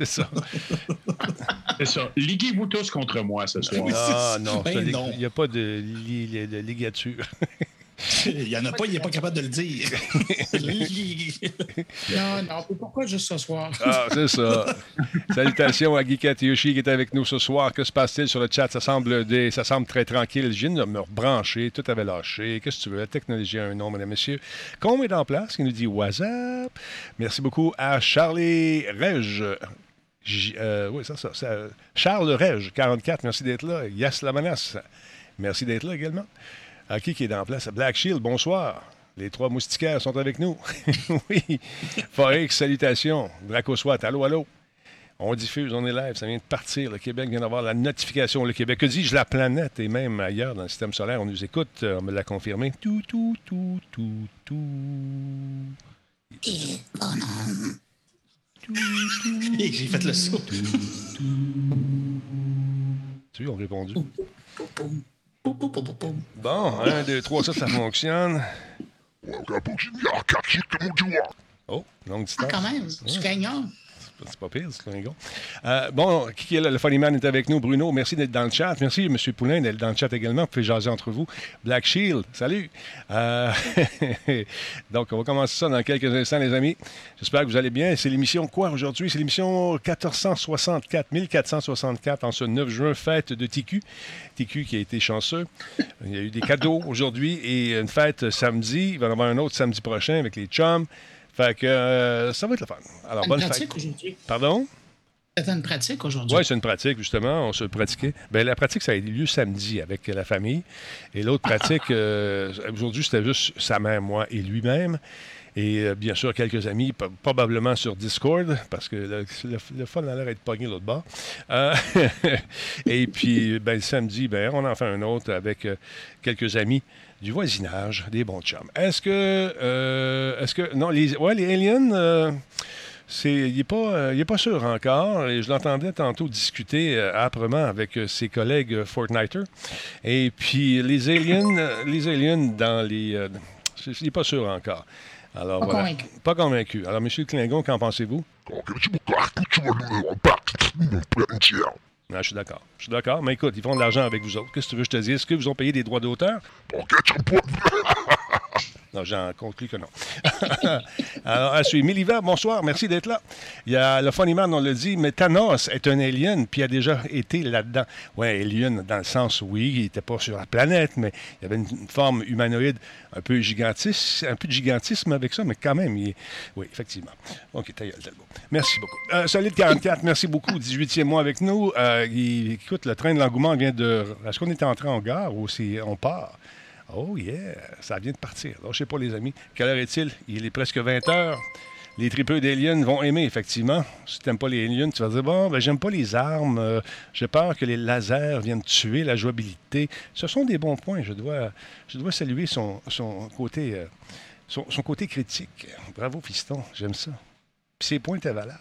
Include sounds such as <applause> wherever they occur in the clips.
C'est ça. <laughs> C'est ça. Liguez-vous tous contre moi ce soir. Ah non, Ben ça, il non. n'y a pas de, li- de ligature. Il n'y en a pas, il n'est pas capable de le dire. <laughs> non, non, pourquoi juste ce soir? Ah, c'est ça. Salutations à Guy Yoshi qui est avec nous ce soir. Que se passe-t-il sur le chat? Ça semble, des- ça semble très tranquille. Je viens de me rebrancher. Tout avait lâché. Qu'est-ce que tu veux? La technologie a un nom, mesdames et messieurs. Combe est en place qui nous dit WhatsApp. Merci beaucoup à Charlie Reg. Euh, oui, ça, ça. Charles Reg, 44. Merci d'être là. Yes, la menace. Merci d'être là également. À qui est en place? Black Shield, bonsoir. Les trois moustiquaires sont avec nous. <laughs> oui. Forex, salutations. Draco Swat, allô, allô. On diffuse, on est ça vient de partir. Le Québec vient d'avoir la notification. Le Québec, que dis-je, la planète et même ailleurs dans le système solaire, on nous écoute, euh, on me l'a confirmé. Tout, tout, tout, tout, tout. <laughs> J'ai fait le saut. <laughs> Tu ont répondu? <laughs> Bon, un, deux, trois, ça, ça fonctionne. Oh, longue Ah, distance. quand même, tu gagnant. C'est pas pire, un gars. Euh, bon, qui est? Le Funny Man est avec nous. Bruno, merci d'être dans le chat. Merci, M. Poulain, d'être dans le chat également. Vous pouvez jaser entre vous. Black Shield, salut. Euh, <laughs> Donc, on va commencer ça dans quelques instants, les amis. J'espère que vous allez bien. C'est l'émission quoi aujourd'hui? C'est l'émission 1464, 1464 en ce 9 juin, fête de TQ. TQ qui a été chanceux. Il y a eu des cadeaux aujourd'hui et une fête samedi. Il va y en avoir un autre samedi prochain avec les chums. Fait que euh, ça va être le fun. Alors, Une bonne pratique aujourd'hui. Pardon? C'était une pratique aujourd'hui. Oui, c'est une pratique, justement. On se pratiquait. Ben, la pratique, ça a eu lieu samedi avec la famille. Et l'autre pratique, <laughs> euh, aujourd'hui, c'était juste sa mère, moi et lui-même. Et euh, bien sûr, quelques amis, probablement sur Discord, parce que le, le, le fun a l'air d'être pogné l'autre bord. Euh, <laughs> et puis, ben, le samedi, ben, on en fait un autre avec quelques amis du voisinage, des bons chums. Est-ce que. euh, Est-ce que. Non, les, ouais, les aliens. euh, c'est, il n'est pas, euh, il est pas sûr encore. Et je l'entendais tantôt discuter euh, âprement avec euh, ses collègues Fortniters. Et puis les aliens, les aliens dans les, euh, c'est- il n'est pas sûr encore. Alors Pas voilà. convaincu. Pas convaincu. Alors Monsieur Klingon, qu'en pensez-vous? Ah, je suis d'accord. Je suis d'accord. Mais écoute, ils font de l'argent avec vous autres. Qu'est-ce que tu veux que je te dise? Est-ce que vous ont payé des droits d'auteur? <laughs> Non, j'en conclus que non. <laughs> Alors, à suivre. Miliva, bonsoir, merci d'être là. Il y a le Funny Man, on l'a dit, mais Thanos est un alien, puis il a déjà été là-dedans. Oui, alien, dans le sens, oui, il n'était pas sur la planète, mais il avait une, forme humanoïde un peu gigantisme, un peu de gigantisme avec ça, mais quand même, il est- oui, effectivement. OK, ta gueule. Merci beaucoup. Euh, Solide 44, merci beaucoup. 18e mois avec nous. Euh, écoute, le train de l'engouement vient de... Est-ce qu'on est entré en gare ou si on part? Oh yeah, ça vient de partir. Alors, je sais pas, les amis. Quelle heure est-il? Il est presque 20 heures. Les tripeux d'aliens vont aimer, effectivement. Si tu n'aimes pas les aliens, tu vas dire, bon, ben, j'aime pas les armes. euh, J'ai peur que les lasers viennent tuer la jouabilité. Ce sont des bons points. Je dois, je dois saluer son, côté, euh, son côté critique. Bravo, fiston. J'aime ça. Puis ses points étaient valables.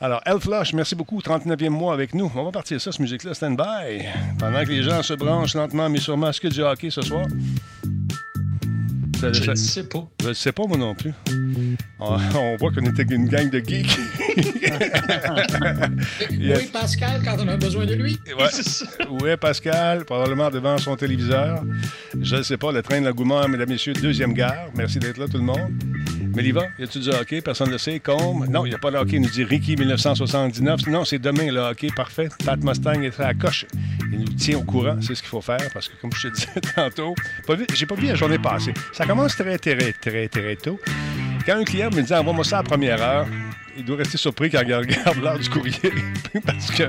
Alors, Elflush, merci beaucoup. 39e mois avec nous. On va partir ça, cette musique-là. Stand by. Pendant que les gens se branchent lentement, mais sûrement. Est-ce que du hockey ce soir? Ça- Je ça- ne sais pas. je ne sais pas, moi non plus. On, on voit qu'on était une gang de geeks. <laughs> Oui, Pascal, quand on a besoin de lui. Ouais. Où est Pascal? Probablement devant son téléviseur. Je ne sais pas, le train de l'engouement, mesdames, messieurs, deuxième gare. Merci d'être là, tout le monde. Méliva, y a-tu du hockey? Personne ne le sait. Combe? Non, il n'y a pas de hockey. Il nous dit Ricky 1979. Non, c'est demain le hockey. Parfait. Pat Mustang est à la coche. Il nous tient au courant. C'est ce qu'il faut faire parce que, comme je te <laughs> disais tantôt, j'ai pas vu la journée passée. Ça commence très, très, très, très tôt. Quand un client me dit envoie-moi ça à la première heure, il doit rester surpris quand il <laughs> regarde l'heure du courrier <laughs> parce que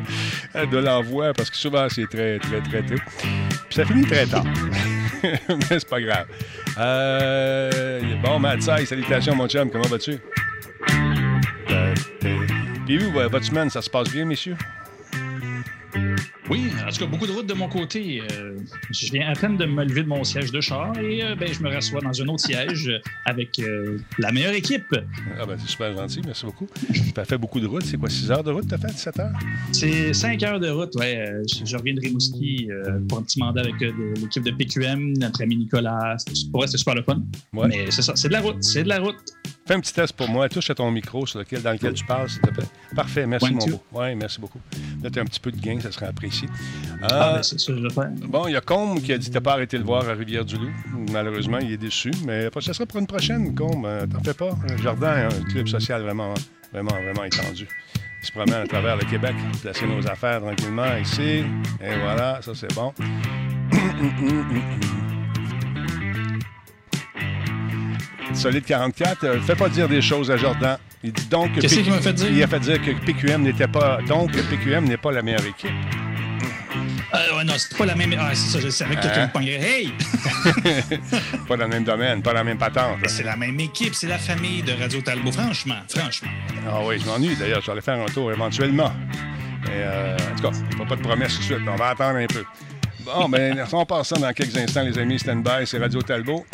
euh, de l'envoi, parce que souvent c'est très, très, très tôt. Puis ça finit très tard. <laughs> Mais c'est pas grave. Euh, bon, Matsai, salutations, mon chum, comment vas-tu? Euh, t'es- Puis euh, votre semaine, ça se passe bien, messieurs? Oui, en tout cas, beaucoup de routes de mon côté. Euh, je viens à peine de me lever de mon siège de char et euh, ben, je me rassois dans un autre siège avec euh, la meilleure équipe. Ah ben, c'est super gentil, merci beaucoup. Tu as fait beaucoup de routes. C'est quoi, 6 heures de route tu as fait, 7 heures? C'est 5 heures de route, ouais. Euh, Je, je reviens de Rimouski pour un petit mandat avec l'équipe de PQM, notre ami Nicolas. Pour vrai, c'était super le fun. Ouais. Mais c'est ça, c'est de la route, c'est de la route. Fais un petit test pour moi. Touche à ton micro sur lequel, dans lequel tu parles, s'il te plaît. Parfait, merci, One, mon beau. Oui, merci beaucoup. As un petit peu de gain, ça serait apprécié. Ah, Ah, ben, c'est ça que je. Bon, il y a Combe qui a dit que tu pas arrêté de le voir à Rivière-du-Loup. Malheureusement, il est déçu, mais ça sera pour une prochaine, Combe. Euh, T'en fais pas. Le Jardin un club social vraiment, vraiment, vraiment étendu. Il se promène à travers le Québec, placer nos affaires tranquillement ici. Et voilà, ça c'est bon. <clears throat> Solide 44, euh, fais pas dire des choses à Jordan. Il dit donc que Qu'est-ce qu'il m'a fait dire? Il a fait dire que PQM n'était pas. Donc, PQM n'est pas la meilleure équipe. Euh, ouais, non, c'est pas la même. Ah, c'est ça, je savais que quelqu'un Hein? me pognerait. Hey! <laughs> pas dans le même domaine, pas dans la même patente. c'est la même équipe, c'est la famille de Radio Talbot. Franchement, franchement. Ah oui, je m'ennuie d'ailleurs. Je vais aller faire un tour éventuellement. Mais euh, en tout cas, pas, pas de promesses tout de suite. On va attendre un peu. Bon, ben, <laughs> on passe ça dans quelques instants, les amis. Stand by, c'est Radio Talbot.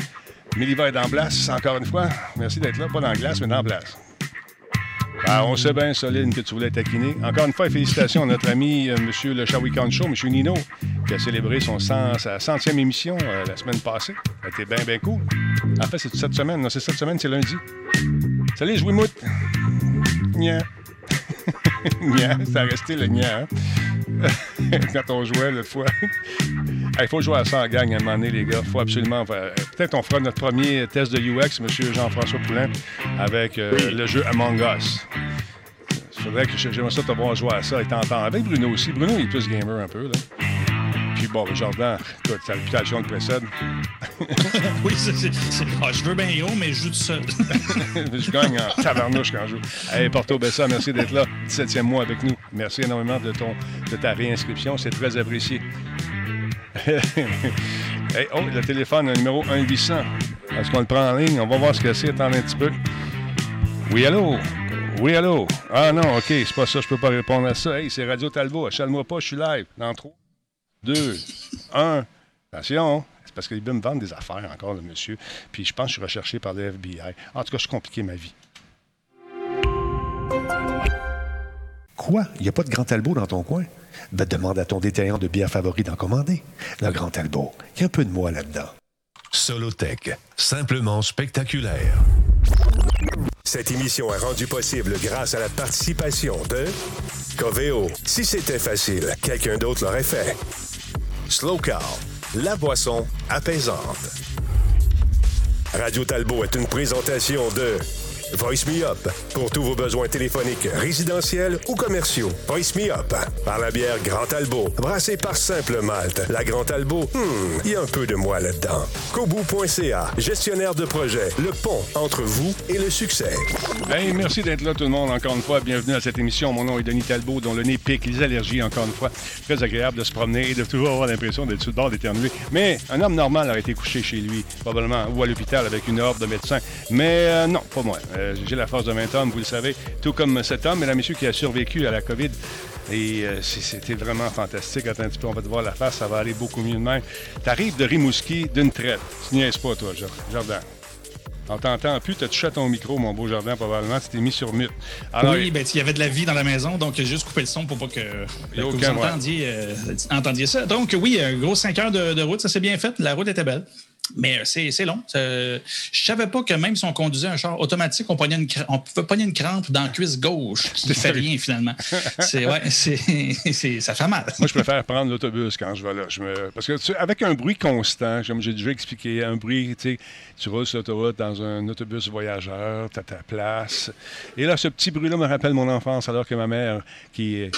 Méliva est en place, encore une fois. Merci d'être là. Pas dans la glace, mais dans la place. Ah, on sait bien, Solide, que tu voulais taquiner. Encore une fois, félicitations à notre ami euh, M. le Shawicon Show, M. Nino, qui a célébré son 100 sa centième émission euh, la semaine passée. Ça a été bien, bien cool. En fait, c'est cette semaine. Non, c'est cette semaine, c'est lundi. Salut, je Mout. Nya. <laughs> Nya, ça a resté le nya, hein? <laughs> Quand on jouait l'autre fois. <laughs> Il faut jouer à ça en gang à un moment donné, les gars. faut absolument faire. Peut-être on fera notre premier test de UX, M. Jean-François Poulain, avec euh, le jeu Among Us. Il faudrait que j'aimerais ça te voir jouer à ça et t'entendre. Avec Bruno aussi. Bruno, il est plus gamer un peu, là. Puis bon, ben, Jordan, écoute, sa réputation le <laughs> précède. oui, c'est, c'est- c'est- ah, je veux bien gros, mais je joue tout seul. <laughs> je gagne en tabarnouche quand je joue. Hey, Porto Bessa, merci d'être là. 17e mois avec nous. Merci énormément de, ton, de ta réinscription. C'est très apprécié. <laughs> Hey, oh, le téléphone, le numéro 1-800. Est-ce qu'on le prend en ligne? On va voir ce que c'est. Attendez un petit peu. Oui, allô? Oui, allô? Ah non, OK, c'est pas ça, je peux pas répondre à ça. Hey, c'est Radio Talbot. Achale-moi pas, je suis live. Dans 3, 2, 1. Attention, c'est parce qu'il veut me vendre des affaires encore, le monsieur. Puis je pense que je suis recherché par le FBI. En tout cas, je suis compliqué ma vie. Quoi? Il n'y a pas de Grand Talbot dans ton coin? Ben, demande à ton détaillant de bière favori d'en commander. Le Grand Talbot. Il y a un peu de moi là-dedans. Solotech, simplement spectaculaire. Cette émission est rendue possible grâce à la participation de Coveo. Si c'était facile, quelqu'un d'autre l'aurait fait. Slow la boisson apaisante. Radio Talbot est une présentation de Voice Me Up pour tous vos besoins téléphoniques, résidentiels ou commerciaux. Voice Me Up par la bière Grand Talbot, brassée par Simple Malte. La Grand Talbot, hmm, il y a un peu de moi là-dedans. Kobu.ca, gestionnaire de projet, le pont entre vous et le succès. Hey, merci d'être là tout le monde encore une fois. Bienvenue à cette émission. Mon nom est Denis Talbot, dont le nez pique, les allergies encore une fois. Très agréable de se promener et de toujours avoir l'impression d'être sur le bord d'éternuer. Mais un homme normal aurait été couché chez lui, probablement, ou à l'hôpital avec une horde de médecins. Mais euh, non, pas moi. Euh, J'ai la force de 20 hommes, vous le savez, tout comme cet homme, mesdames et messieurs, qui a survécu à la COVID. Et euh, c'était vraiment fantastique. Attends un petit peu, on va te voir la face, ça va aller beaucoup mieux de même. T'arrives de Rimouski d'une traite. Tu niaises pas, toi, Jordan. On t'entend plus, t'as touché à ton micro, mon beau Jordan, probablement. Tu t'es mis sur mute. Alors, oui, ben, il y avait de la vie dans la maison, donc j'ai juste coupé le son pour pas que, que vous entendiez, euh, entendiez ça. Donc, oui, un gros 5 heures de, de route, ça s'est bien fait. La route était belle. Mais euh, c'est c'est long. Ça- je savais pas que même si on conduisait un char automatique, on, une on pouvait pogner une crampe dans la cuisse gauche qui ne fait rien finalement. C'est ouais, <laughs> c'est c'est- ça fait mal. Moi, je préfère prendre l'autobus quand je vais là. Je me... Parce que tu avec un bruit constant, comme j'ai déjà expliqué, un bruit, tu sais, tu roules sur l'autoroute dans un autobus voyageur, tu as ta place. Et là, ce petit bruit-là me rappelle mon enfance, alors que ma mère, qui,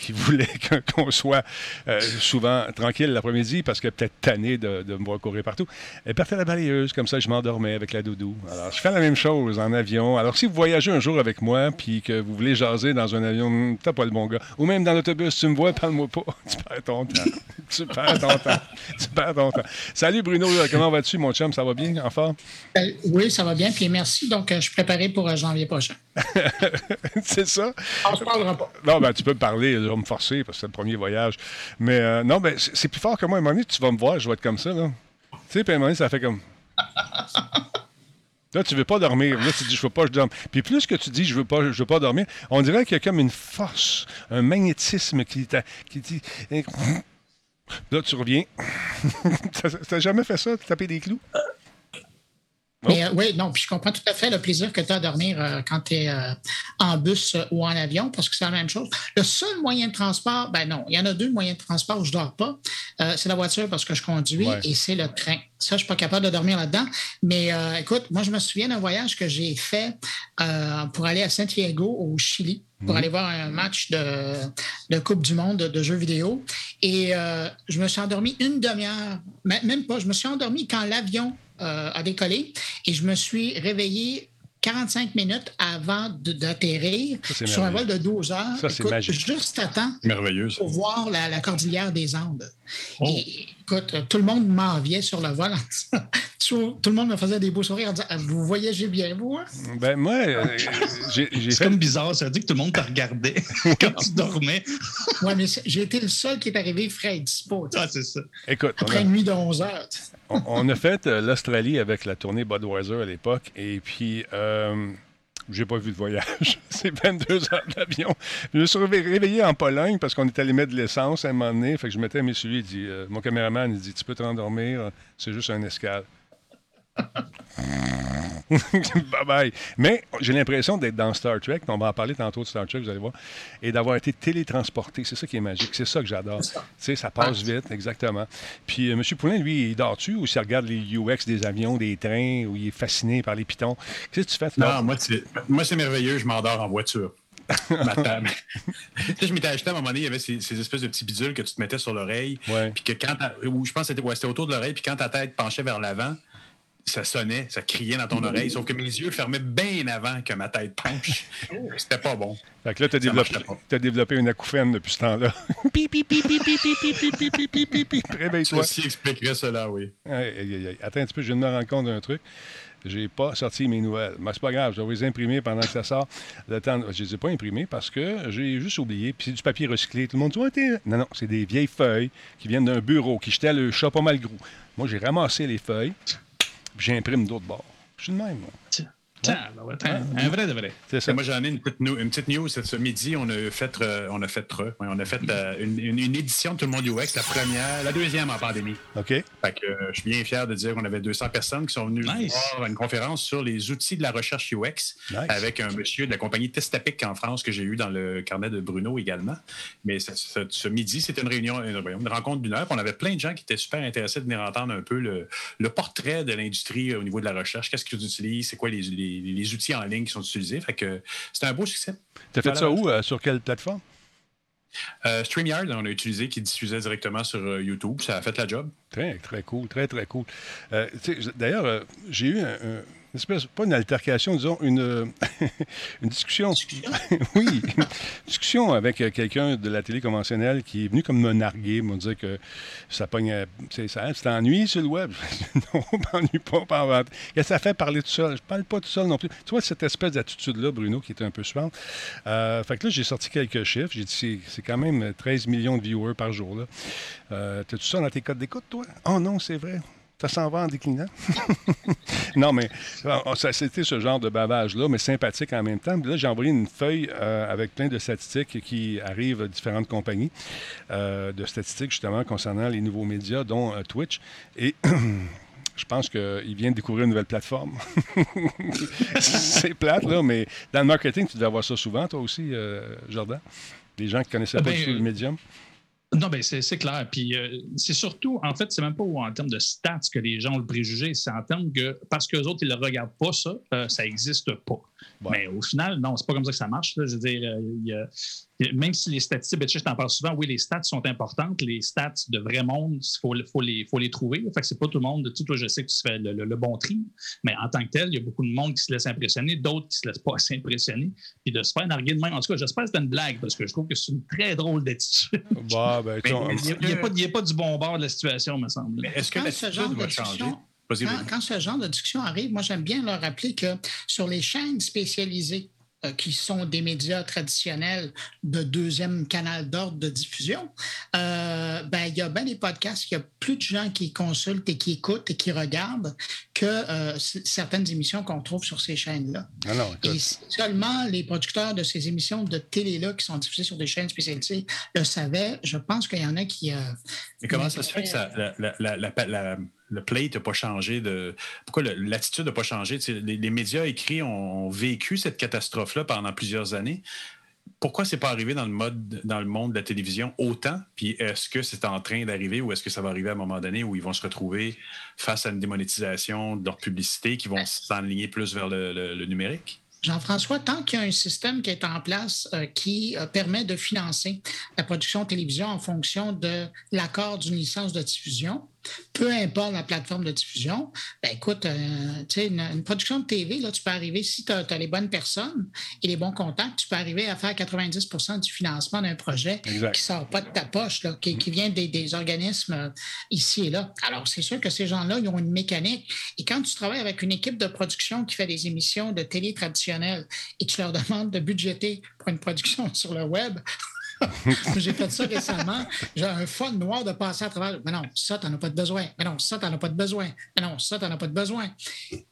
qui voulait <laughs> qu'on soit euh, souvent tranquille l'après-midi, parce qu'elle peut-être tannée de, de me voir courir partout, Elle partait à la balayeuse, comme ça, je m'endormais avec la doudou. Alors, je fais la même chose en avion. Alors, si vous voyagez un jour avec moi, puis que vous voulez jaser dans un avion, t'as pas le bon gars. Ou même dans l'autobus, tu me vois, parle-moi pas. <laughs> Tu perds ton temps. tu perds ton temps. Tu perds ton temps. Salut Bruno, comment vas-tu, mon chum? Ça va bien, en forme? Euh, oui, ça va bien, puis merci. Donc, euh, je suis préparé pour euh, janvier prochain. <laughs> c'est ça? On se parlera pas. Non, ben, tu peux me parler, je vais me forcer parce que c'est le premier voyage. Mais euh, non, ben, c'est c'est plus fort que moi. À un moment donné, tu vas me voir, je vais être comme ça. Là. Tu sais, puis ça fait comme. Là, tu veux pas dormir. Là, tu dis, je veux pas, je dorme. Puis plus que tu dis, je veux pas, je veux pas dormir, on dirait qu'il y a comme une force, un magnétisme qui, qui dit. Là, tu reviens. <laughs> T'as jamais fait ça, taper des clous? Mais euh, oui, non, puis je comprends tout à fait le plaisir que tu as à dormir euh, quand tu es en bus euh, ou en avion, parce que c'est la même chose. Le seul moyen de transport, ben non, il y en a deux moyens de transport où je ne dors pas. Euh, c'est la voiture parce que je conduis Ouais. et c'est le train. Ça, je ne suis pas capable de dormir là-dedans. Mais euh, écoute, moi, je me souviens d'un voyage que j'ai fait euh, pour aller à Santiago, au Chili, pour aller voir un match de, de Coupe du Monde de, jeux vidéo. Et euh, je me suis endormi une demi-heure, même pas, je me suis endormi quand l'avion euh, a décollé et je me suis réveillé 45 minutes avant d'atterrir sur un vol de 12 heures. Ça, c'est Écoute, magique. Juste à temps pour voir la, la cordillère des Andes. Oh. Et, écoute, tout le monde m'enviait sur le vol. tout, <laughs> tout le monde me faisait des beaux sourires en disant Vous voyagez bien, vous hein? Ben, moi, euh, j'ai C'est fait. comme bizarre, ça veut dire que tout le monde te regardait <laughs> quand tu dormais. <laughs> Ouais, mais j'ai été le seul qui est arrivé frais et dispo. Ah, c'est ça. Écoute, a- Après une nuit de 11 heures. on a fait euh, l'Australie avec la tournée Budweiser à l'époque. Et puis, euh, j'ai pas vu de voyage. <laughs> C'est 22 heures d'avion. Je me suis réve- réveillé en Pologne parce qu'on est allé mettre de l'essence à un moment donné. Fait que je mettais mes celui, il dit, euh, mon caméraman, il dit, tu peux te rendormir, euh, c'est juste un escale. <laughs> bye bye. Mais j'ai l'impression d'être dans Star Trek. On va en parler tantôt de Star Trek, vous allez voir. Et d'avoir été télétransporté. C'est ça qui est magique. C'est ça que j'adore. Tu sais, ça passe vite, exactement. Puis euh, M. Poulin, lui, il dort-tu ou s'il regarde les UX des avions, des trains, ou il est fasciné par les pitons? Qu'est-ce que tu fais? tu Non, moi, c'est, moi, c'est merveilleux. Je m'endors en voiture. <laughs> <laughs> Je m'étais acheté à un moment donné, il y avait ces, ces espèces de petits bidules que tu te mettais sur l'oreille. Puis que quand. Ou je pense que c'était, ouais, c'était autour de l'oreille. Puis quand ta tête penchait vers l'avant, ça sonnait, ça criait dans ton oreille. Sauf que mes yeux fermaient bien avant que ma tête penche. C'était pas bon. Fait que là, tu as Ça développé, t'as développé une acouphène depuis ce temps-là. Pi, pi, pi, pi, pi, pi, pi, pi, pi, pi, pi, pi, pi. Réveille-toi. Ceci expliquerait cela, oui. Aïe, aïe, aïe. Attends un petit peu, je viens de me rendre compte d'un truc. J'ai pas sorti mes nouvelles. Mais c'est pas grave, je vais les imprimer pendant que ça sort. Le temps, je les ai pas imprimées parce que j'ai juste oublié. Puis c'est du papier recyclé. Tout le monde dit Ouais, t'es- Non, non, c'est des vieilles feuilles qui viennent d'un bureau qui jetait le chat pas mal gros. Moi, j'ai ramassé les feuilles, j'imprime d'autres bords. Je suis de même, moi. Tiens, ben ouais, tiens, un vrai de vrai. Ça. Moi, j'en ai une petite, nou- une petite news. Ce midi, on a fait, euh, on a fait, ouais, on a fait euh, une, une- une édition de Tout le monde UX, la première, la deuxième en pandémie. OK? Fait que, euh, je suis bien fier de dire qu'on avait 200 personnes qui sont venues Nice. voir une conférence sur les outils de la recherche UX Nice. avec un monsieur de la compagnie Testapic en France que j'ai eu dans le carnet de Bruno également. Mais ce, ce- ce midi, c'était une réunion, une, une rencontre d'une heure. On avait plein de gens qui étaient super intéressés de venir entendre un peu le, le portrait de l'industrie euh, au niveau de la recherche. Qu'est-ce qu'ils utilisent? C'est quoi les, les- les outils en ligne qui sont utilisés? Fait que c'était un beau succès. T'as fait ça où? euh, sur quelle plateforme? Euh, StreamYard, on a utilisé, qui diffusait directement sur euh, YouTube. Ça a fait la job. Très, très cool, très, très cool. Euh, D'ailleurs, euh, j'ai eu un- un- une espèce, pas une altercation, disons, une, euh, <laughs> une discussion. <laughs> oui, une discussion avec quelqu'un de la télé conventionnelle qui est venu comme me narguer, me dire que ça pogne. c'est ça, tu t'ennuies sur le web. <laughs> non, m'ennuie pas, pas en vente. Qu'est-ce que ça fait parler tout seul? Je parle pas tout seul non plus. Tu vois, cette espèce d'attitude-là, Bruno, qui était un peu suivante. Euh, fait que là, j'ai sorti quelques chiffres. J'ai dit, c'est, c'est quand même 13 millions de viewers par jour. Là. Euh, T'as-tu ça dans tes codes d'écoute, toi? Oh non, c'est vrai. Ça s'en va en déclinant. <laughs> non, mais euh, ça, c'était ce genre de bavage-là, mais sympathique en même temps. Puis là, j'ai envoyé une feuille euh, avec plein de statistiques qui arrivent de différentes compagnies, euh, de statistiques justement concernant les nouveaux médias, dont euh, Twitch. Et. <clears throat> Je pense qu'il vient de découvrir une nouvelle plateforme. <laughs> c'est plate, là, mais dans le marketing, tu devais avoir ça souvent, toi aussi, Jordan. Les gens qui connaissaient Ah pas ben, du tout le médium. Non, ben c'est clair. Puis euh, c'est surtout, en fait, c'est même pas en termes de stats que les gens ont le préjugé, c'est en termes que, parce qu'eux autres, ils ne regardent pas ça, euh, ça n'existe pas. Mais au final, non, c'est pas comme ça que ça marche. Je veux dire, euh, même si les statistiques, je t'en parle souvent, oui, les stats sont importantes. Les stats de vrai monde, il faut, faut, les, faut les trouver. Fait que c'est pas tout le monde. Tu toi, je sais que tu fais le, bon tri, mais en tant que tel, il y a beaucoup de monde qui se laisse impressionner, d'autres qui se laissent pas <laughs> assez impressionner. Puis de se faire narguer de même. En tout cas, j'espère que c'est une blague parce que je trouve que c'est une très drôle d'attitude. Bah, ben, il n'y a, a, pas du bon bord de la situation, me semble. Est-ce que l'attitude va changer? Quand, ce genre de discussion arrive, moi, j'aime bien leur rappeler que sur les chaînes spécialisées, euh, qui sont des médias traditionnels de deuxième canal d'ordre de diffusion, euh, ben, il y a bien des podcasts, il y a plus de gens qui consultent et qui écoutent et qui regardent que euh, certaines émissions qu'on trouve sur ces chaînes-là. Ah et seulement les producteurs de ces émissions de télé-là qui sont diffusées sur des chaînes spécialisées le savaient. Je pense qu'il y en a qui... Mais comment ça se fait que ça, la le plate n'a pas changé de. Pourquoi l'attitude n'a pas changé? Les, médias écrits ont, vécu cette catastrophe-là pendant plusieurs années. Pourquoi c'est pas arrivé dans le mode, dans le monde de la télévision autant? Puis est-ce que c'est en train d'arriver ou est-ce que ça va arriver à un moment donné où ils vont se retrouver face à une démonétisation de leur publicité qui vont s'enligner plus vers le, numérique? Jean-François, tant qu'il y a un système qui est en place euh, qui euh, permet de financer la production de télévision en fonction de l'accord d'une licence de diffusion, peu importe la plateforme de diffusion, ben écoute, euh, une, une, production de TV, là, tu peux arriver, si tu as, les bonnes personnes et les bons contacts, tu peux arriver à faire 90% du financement d'un projet qui ne sort pas de ta poche, là, qui, vient des, organismes euh, ici et là. Alors, c'est sûr que ces gens-là, ils ont une mécanique. Et quand tu travailles avec une équipe de production qui fait des émissions de télé traditionnelles et tu leur demandes de budgéter pour une production <laughs> sur le web, <laughs> J'ai fait ça récemment. J'ai un fun noir de passer à travers. Mais non, ça, tu n'en as pas de besoin. Mais non, ça, tu n'en as pas de besoin. Mais non, ça, tu n'en as pas de besoin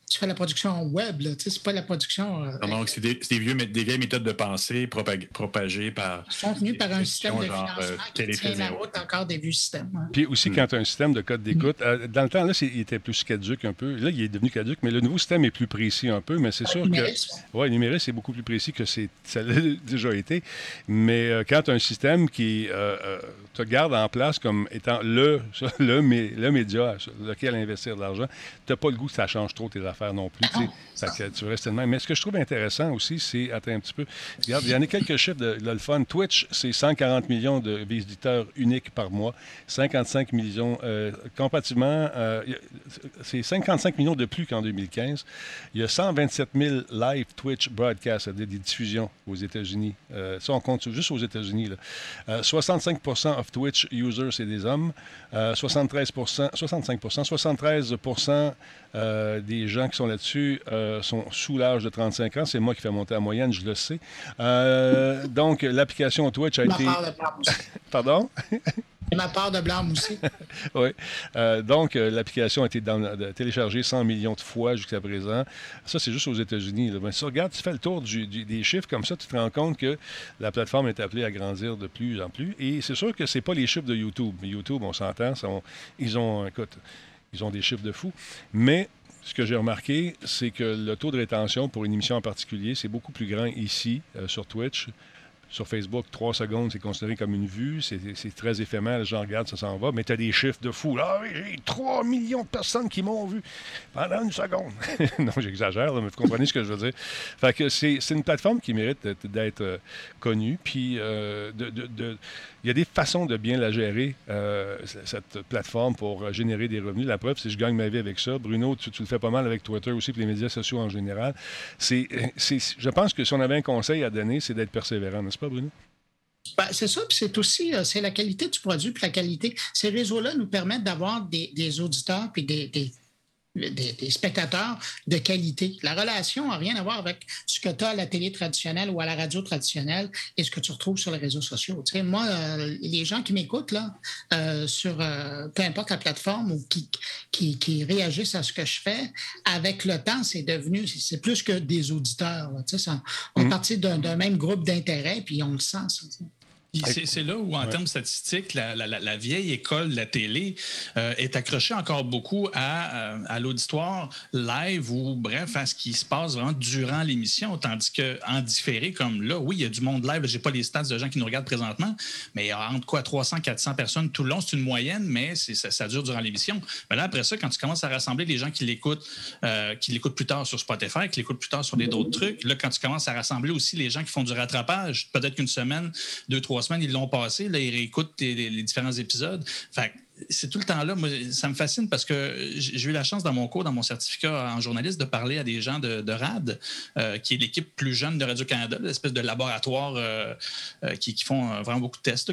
tu fais la production web, là. Tu sais, c'est pas la production. Euh, donc, c'est des, vieux, des vieilles méthodes de pensée propagées par. sont venus par un système de financement euh, qui tient la route encore des vieux systèmes. Hein. Puis aussi, quand tu as un système de code d'écoute, euh, dans le temps, là, il était plus caduque un peu. Là, il est devenu caduque, mais le nouveau système est plus précis un peu. Mais c'est sûr que. Oui, numérique, c'est beaucoup plus précis que <laughs> ça l'a déjà été. Mais quand tu as un système qui te garde en place comme étant le, <laughs> le, le média sur lequel investir de l'argent, tu n'as pas le goût que ça change trop tes affaires faire non plus. tu restes tellement. Mais ce que je trouve intéressant aussi, c'est, attends un petit peu, il y en a quelques chiffres de, fun. Twitch, c'est 140 millions de visiteurs uniques par mois, 55 millions, euh, comparativement, euh, c'est 55 millions de plus qu'en 2015. Il y a 127 000 live Twitch broadcasts, des diffusions aux États-Unis. Euh, ça, on compte juste aux États-Unis. 65% of Twitch users, c'est des hommes. 73 65 73 des gens qui sont là-dessus euh, sont sous l'âge de 35 ans. C'est moi qui fais monter la moyenne, je le sais. Euh, <laughs> donc, l'application Twitch a été. <laughs> Pardon? Et ma part de blâme aussi. <laughs> oui. Euh, donc, l'application a été téléchargée 100 millions de fois jusqu'à présent. Ça, c'est juste aux États-Unis. Mais si tu regardes, tu fais le tour des chiffres comme ça, tu te rends compte que la plateforme est appelée à grandir de plus en plus. Et c'est sûr que ce pas les chiffres de YouTube. YouTube, on s'entend, ils ont, écoute, ils ont des chiffres de fou. Mais ce que j'ai remarqué, c'est que le taux de rétention pour une émission en particulier, c'est beaucoup plus grand ici, euh, sur Twitch. Sur Facebook, trois secondes, c'est considéré comme une vue. C'est très éphémère. Les gens regardent, ça s'en va. Mais tu as des chiffres de fou. Ah oui, j'ai 3 millions de personnes qui m'ont vu pendant une seconde. <laughs> non, j'exagère, mais vous comprenez ce que je veux dire. Que c'est une plateforme qui mérite d'être euh, connue. Puis, euh, de il y a des façons de bien la gérer, euh, cette plateforme, pour générer des revenus. La preuve, c'est que je gagne ma vie avec ça. Bruno, tu, le fais pas mal avec Twitter aussi, puis les médias sociaux en général. C'est, je pense que si on avait un conseil à donner, c'est d'être persévérant, n'est-ce pas, Bruno? Ben, c'est ça, puis c'est aussi euh, c'est la qualité du produit, puis la qualité. Ces réseaux-là nous permettent d'avoir des, auditeurs, puis des, spectateurs de qualité. La relation n'a rien à voir avec ce que tu as à la télé traditionnelle ou à la radio traditionnelle et ce que tu retrouves sur les réseaux sociaux. Tu sais, moi, euh, les gens qui m'écoutent là, euh, sur euh, peu importe la plateforme ou qui, qui, réagissent à ce que je fais, avec le temps, c'est devenu, c'est plus que des auditeurs. tu sais, on est mm-hmm. parti d'un même groupe d'intérêt, puis on le sent. Ça, C'est là où, en termes statistiques, la, vieille école de la télé euh, est accrochée encore beaucoup à, euh, à l'auditoire live ou, bref, à ce qui se passe vraiment durant l'émission. Tandis qu'en différé, comme là, oui, il y a du monde live. Je n'ai pas les stats de gens qui nous regardent présentement, mais il y a entre quoi 300, 400 personnes tout le long. C'est une moyenne, mais ça, ça, dure durant l'émission. Mais là, après ça, quand tu commences à rassembler les gens qui l'écoutent, euh, qui l'écoutent plus tard sur Spotify, qui l'écoutent plus tard sur des d'autres trucs, là, quand tu commences à rassembler aussi les gens qui font du rattrapage, peut-être qu'une semaine, deux, trois semaines, ils l'ont passé. Là, ils réécoutent les, différents épisodes. Fait c'est tout le temps là. Ça me fascine parce que j'ai eu la chance dans mon cours, dans mon certificat en journaliste, de parler à des gens de, RAD, euh, qui est l'équipe plus jeune de Radio-Canada, l'espèce de laboratoire euh, euh, qui, font vraiment beaucoup de tests,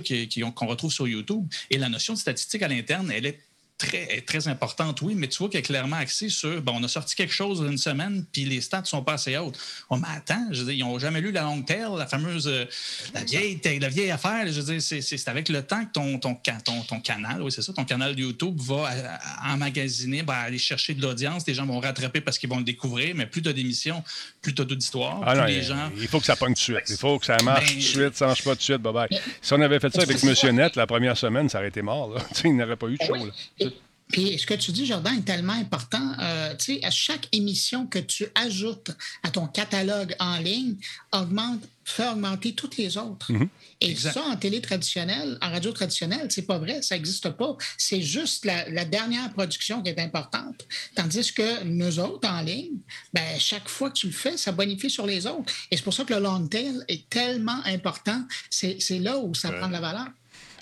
qu'on retrouve sur YouTube. Et la notion de statistique à l'interne, elle est très, très importante, oui, mais tu vois qu'elle est clairement axée sur bon, on a sorti quelque chose une semaine, puis les stats sont pas assez hautes. On oh, attends, je veux dire, ils n'ont jamais lu la long tail, la fameuse euh, la vieille, la vieille affaire. Je veux dire, c'est avec le temps que ton, ton, ton, ton canal, oui, c'est ça, ton canal YouTube va euh, emmagasiner, va aller chercher de l'audience. Les gens vont rattraper parce qu'ils vont le découvrir, mais plus tu as d'émissions, plus tu as d'auditoire. Ah les gens... Il faut que ça pogne tout de suite. Il faut que ça marche tout de suite, ça marche pas tout de suite. Bye bye. Si on avait fait ça avec Monsieur Net la première semaine, ça aurait été mort. Là. <laughs> il n'aurait pas eu de show. Là. Puis ce que tu dis, Jordan, est tellement important. Euh, tu sais, à chaque émission que tu ajoutes à ton catalogue en ligne, augmente, fait augmenter toutes les autres. Mhm. Et ça, en télé traditionnelle, en radio traditionnelle, c'est pas vrai, ça n'existe pas. C'est juste la, dernière production qui est importante. Tandis que nous autres, en ligne, ben, chaque fois que tu le fais, ça bonifie sur les autres. Et c'est pour ça que le long tail est tellement important. C'est là où ça prend de la valeur.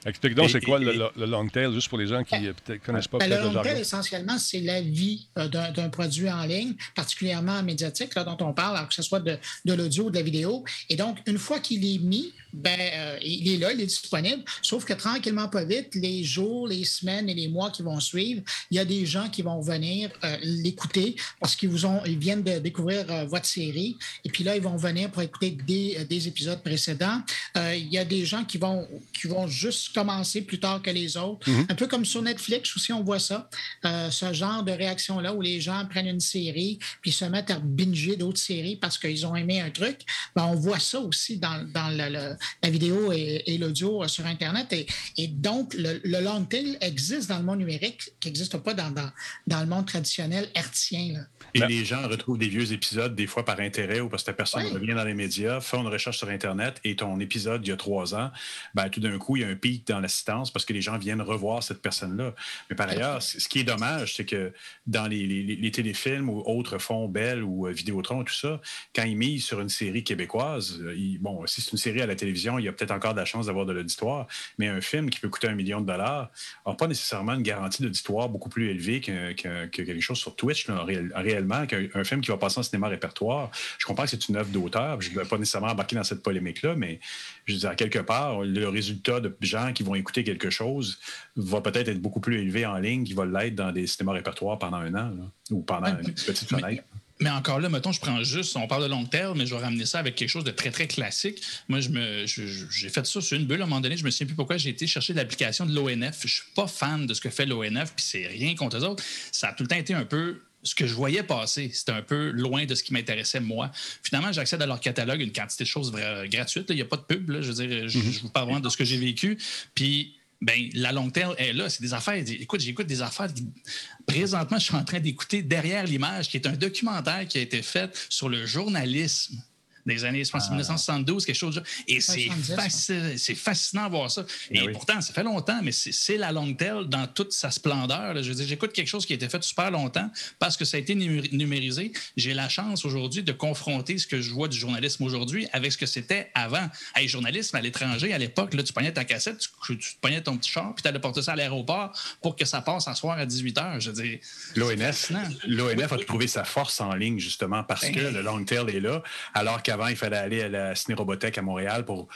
Explique donc, c'est quoi le, long tail, juste pour les gens qui ne ben, connaissent pas ben, Le long tail, essentiellement, c'est la vie euh, d'un produit en ligne, particulièrement médiatique, là, dont on parle, alors que ce soit de, de l'audio ou de la vidéo. Et donc, une fois qu'il est mis, ben, euh, il est là, il est disponible. Sauf que tranquillement, pas vite, les jours, les semaines et les mois qui vont suivre, il y a des gens qui vont venir euh, l'écouter parce qu'ils vous ont, ils viennent de découvrir votre série. Et puis là, ils vont venir pour écouter des, des épisodes précédents. il y a des gens qui vont, qui vont juste commencer plus tard que les autres. Mhm. Un peu comme sur Netflix aussi, on voit ça. Euh, ce genre de réaction-là où les gens prennent une série puis se mettent à binger d'autres séries parce qu'ils ont aimé un truc. Ben, on voit ça aussi dans, dans la vidéo et, l'audio euh, sur Internet. Et, donc, le, long tail existe dans le monde numérique qui n'existe pas dans, dans, dans, le monde traditionnel hertzien. Et ben les gens retrouvent des vieux épisodes, des fois par intérêt ou parce que personne revient dans les médias, fait une recherche sur Internet et ton épisode il y a trois ans, ben, tout d'un coup, il y a un pic dans l'assistance parce que les gens viennent revoir cette personne-là. Mais par ailleurs, ce qui est dommage, c'est que dans les, téléfilms ou autres fonds Bell ou euh, Vidéotron, tout ça, quand ils misent sur une série québécoise, euh, bon, si c'est une série à la télévision, il y a peut-être encore de la chance d'avoir de l'auditoire, mais un film qui peut coûter un million de dollars n'a pas nécessairement une garantie d'auditoire beaucoup plus élevée que, quelque chose sur Twitch, réellement, qu'un film qui va passer en cinéma répertoire. Je comprends que c'est une œuvre d'auteur, je ne vais pas nécessairement embarquer dans cette polémique-là, mais je veux dire, quelque part, le résultat de gens qui vont écouter quelque chose va peut-être être beaucoup plus élevé en ligne qu'il va l'être dans des cinémas répertoires pendant un an ou pendant une petite fenêtre. Mais encore là, mettons, je prends juste, on parle de long terme, mais je vais ramener ça avec quelque chose de très, très classique. Moi, je me, j'ai fait ça sur une bulle à un moment donné. Je me souviens plus pourquoi j'ai été chercher l'application de l'ONF. Je suis pas fan de ce que fait l'ONF, puis c'est rien contre eux autres. Ça a tout le temps été un peu ce que je voyais passer, c'était un peu loin de ce qui m'intéressait moi. Finalement, j'accède à leur catalogue, une quantité de choses gratuites. Il n'y a pas de pub. Je veux dire, je, mm-hmm. vous parle vraiment de ce que j'ai vécu. Puis, ben, la longue tail est là. C'est des affaires. Écoute, j'écoute des affaires. Présentement, je suis en train d'écouter Derrière l'image, qui est un documentaire qui a été fait sur le journalisme des années 1972, quelque chose. Et c'est fascinant, de voir ça. Ben et pourtant, ça fait longtemps, mais c'est la longue telle dans toute sa splendeur. Je veux dire, j'écoute quelque chose qui a été fait super longtemps parce que ça a été numérisé. J'ai la chance aujourd'hui de confronter ce que je vois du journalisme aujourd'hui avec ce que c'était avant. Hey, journalisme à l'étranger, à l'époque, tu prenais ta cassette, tu, tu prenais ton petit char, puis tu allais porter ça à l'aéroport pour que ça passe à soir à 18 h. Je veux dire. L'ONF a trouvé sa force en ligne, justement, parce ben que le long tail est là, alors que avant, il fallait aller à la Ciné-Robothèque à Montréal pour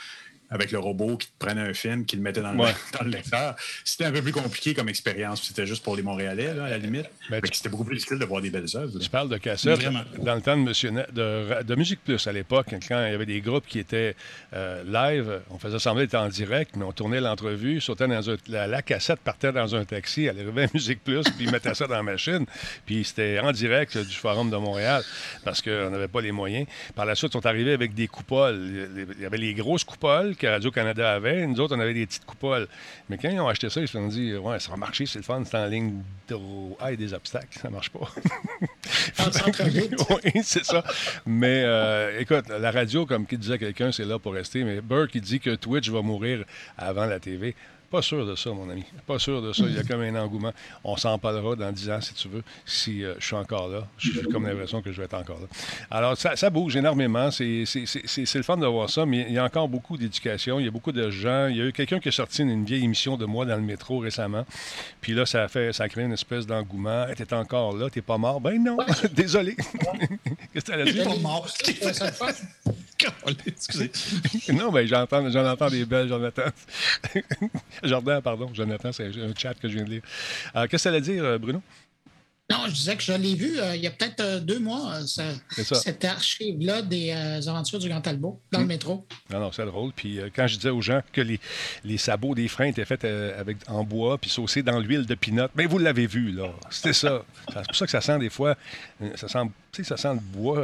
avec le robot qui te prenait un film, qui le mettait <laughs> dans le, lecteur. C'était un peu plus compliqué comme expérience. C'était juste pour les Montréalais, à la limite. Ben, c'était beaucoup plus difficile de voir des belles œuvres. Tu parles de cassette. Dans le temps de, Monsieur de, Musique Plus, à l'époque, quand il y avait des groupes qui étaient euh, live, on faisait sembler d'être en direct, mais on tournait l'entrevue, sautait dans un, la, cassette partait dans un taxi, elle arrivait à Musique Plus, puis ils mettaient ça dans la machine. Puis c'était en direct du Forum de Montréal, parce qu'on n'avait pas les moyens. Par la suite, on est arrivé avec des coupoles. Il y avait les grosses coupoles coupoles que Radio-Canada avait. Nous autres, on avait des petites coupoles. Mais quand ils ont acheté ça, ils se sont dit Ouais, ça va marcher, c'est le fun, c'est en ligne de ah, des obstacles, ça marche pas. <laughs> <laughs> oui, c'est ça. Mais euh, écoute, la radio, comme qui disait quelqu'un, c'est là pour rester. Mais Burke, il dit que Twitch va mourir avant la TV. Pas sûr de ça, mon ami. Pas sûr de ça. Il y a comme un engouement. On s'en parlera dans 10 ans, si tu veux, si euh, je suis encore là. J'ai comme l'impression que je vais être encore là. Alors, ça, bouge énormément. C'est le fun de voir ça, mais il y a encore beaucoup d'éducation. Il y a beaucoup de gens. Il y a eu quelqu'un qui a sorti une, vieille émission de moi dans le métro récemment. Puis là, ça a, fait, ça a créé une espèce d'engouement. Tu es encore là, t'es pas mort? Ben non, <laughs> désolé. <laughs> Qu'est-ce que tu as dit? pas mort. <laughs> Excusez. non, mais j'entends, j'en entends des belles, Jonathan. <laughs> Jardin, pardon. Jonathan, c'est un chat que je viens de lire. Euh, qu'est-ce que ça allait dire, euh, Bruno? Non, je disais que je l'ai vu euh, il y a peut-être deux mois, cette archive-là des aventures du Grand Talbot dans le hmm. métro. Non, non, c'est drôle. Puis quand je disais aux gens que les, les sabots des freins étaient faits avec, en bois puis saucés dans l'huile de pinot, bien, vous l'avez vu, là. C'était <laughs> ça. c'est pour ça que ça sent des fois, ça sent, ça sent le bois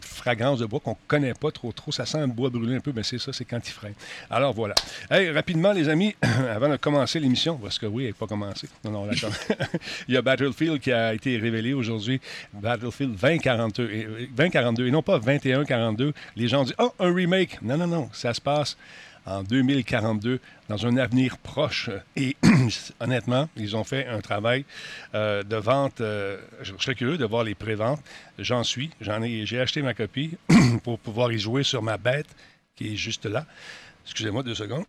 fragrance de bois qu'on ne connaît pas trop trop. Ça sent le bois brûlé un peu, mais c'est ça, c'est quand il freine. Alors voilà. Hey, rapidement, les amis, <clears throat> avant de commencer l'émission, parce que oui, elle n'est pas commencé. Non, non, <laughs> il y a Battlefield qui a été révélé aujourd'hui. Battlefield 2042. 2042 et non pas 2142. Les gens disent, oh, un remake. Non, non, non. Ça se passe en 2042, dans un avenir proche. Et <clears throat> honnêtement, ils ont fait un travail euh, de vente. Euh, je serais curieux de voir les préventes. J'en suis. J'en ai, j'ai acheté ma copie <clears throat> pour pouvoir y jouer sur ma bête qui est juste là. Excusez-moi deux secondes.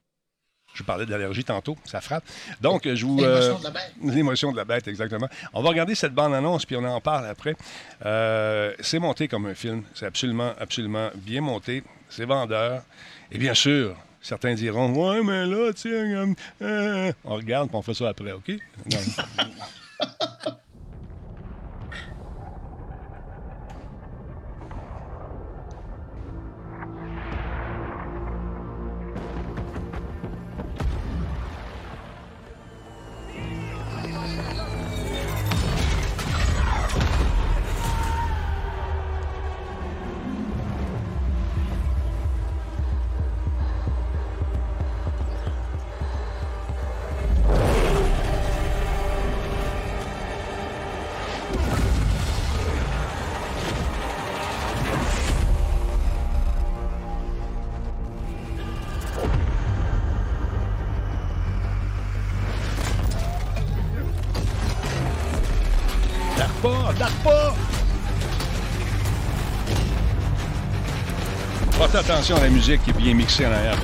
Je parlais d'allergie tantôt, ça frappe. Donc, je vous. L'émotion de la bête. L'émotion de la bête, exactement. On va regarder cette bande-annonce, puis on en parle après. Euh, c'est monté comme un film. C'est absolument, absolument bien monté. C'est vendeur. Et bien sûr, Certains diront Ouais, mais là, tu sais, euh, on regarde et on fait ça après, OK? Non. <laughs> attention à la musique qui est bien mixée en arrière.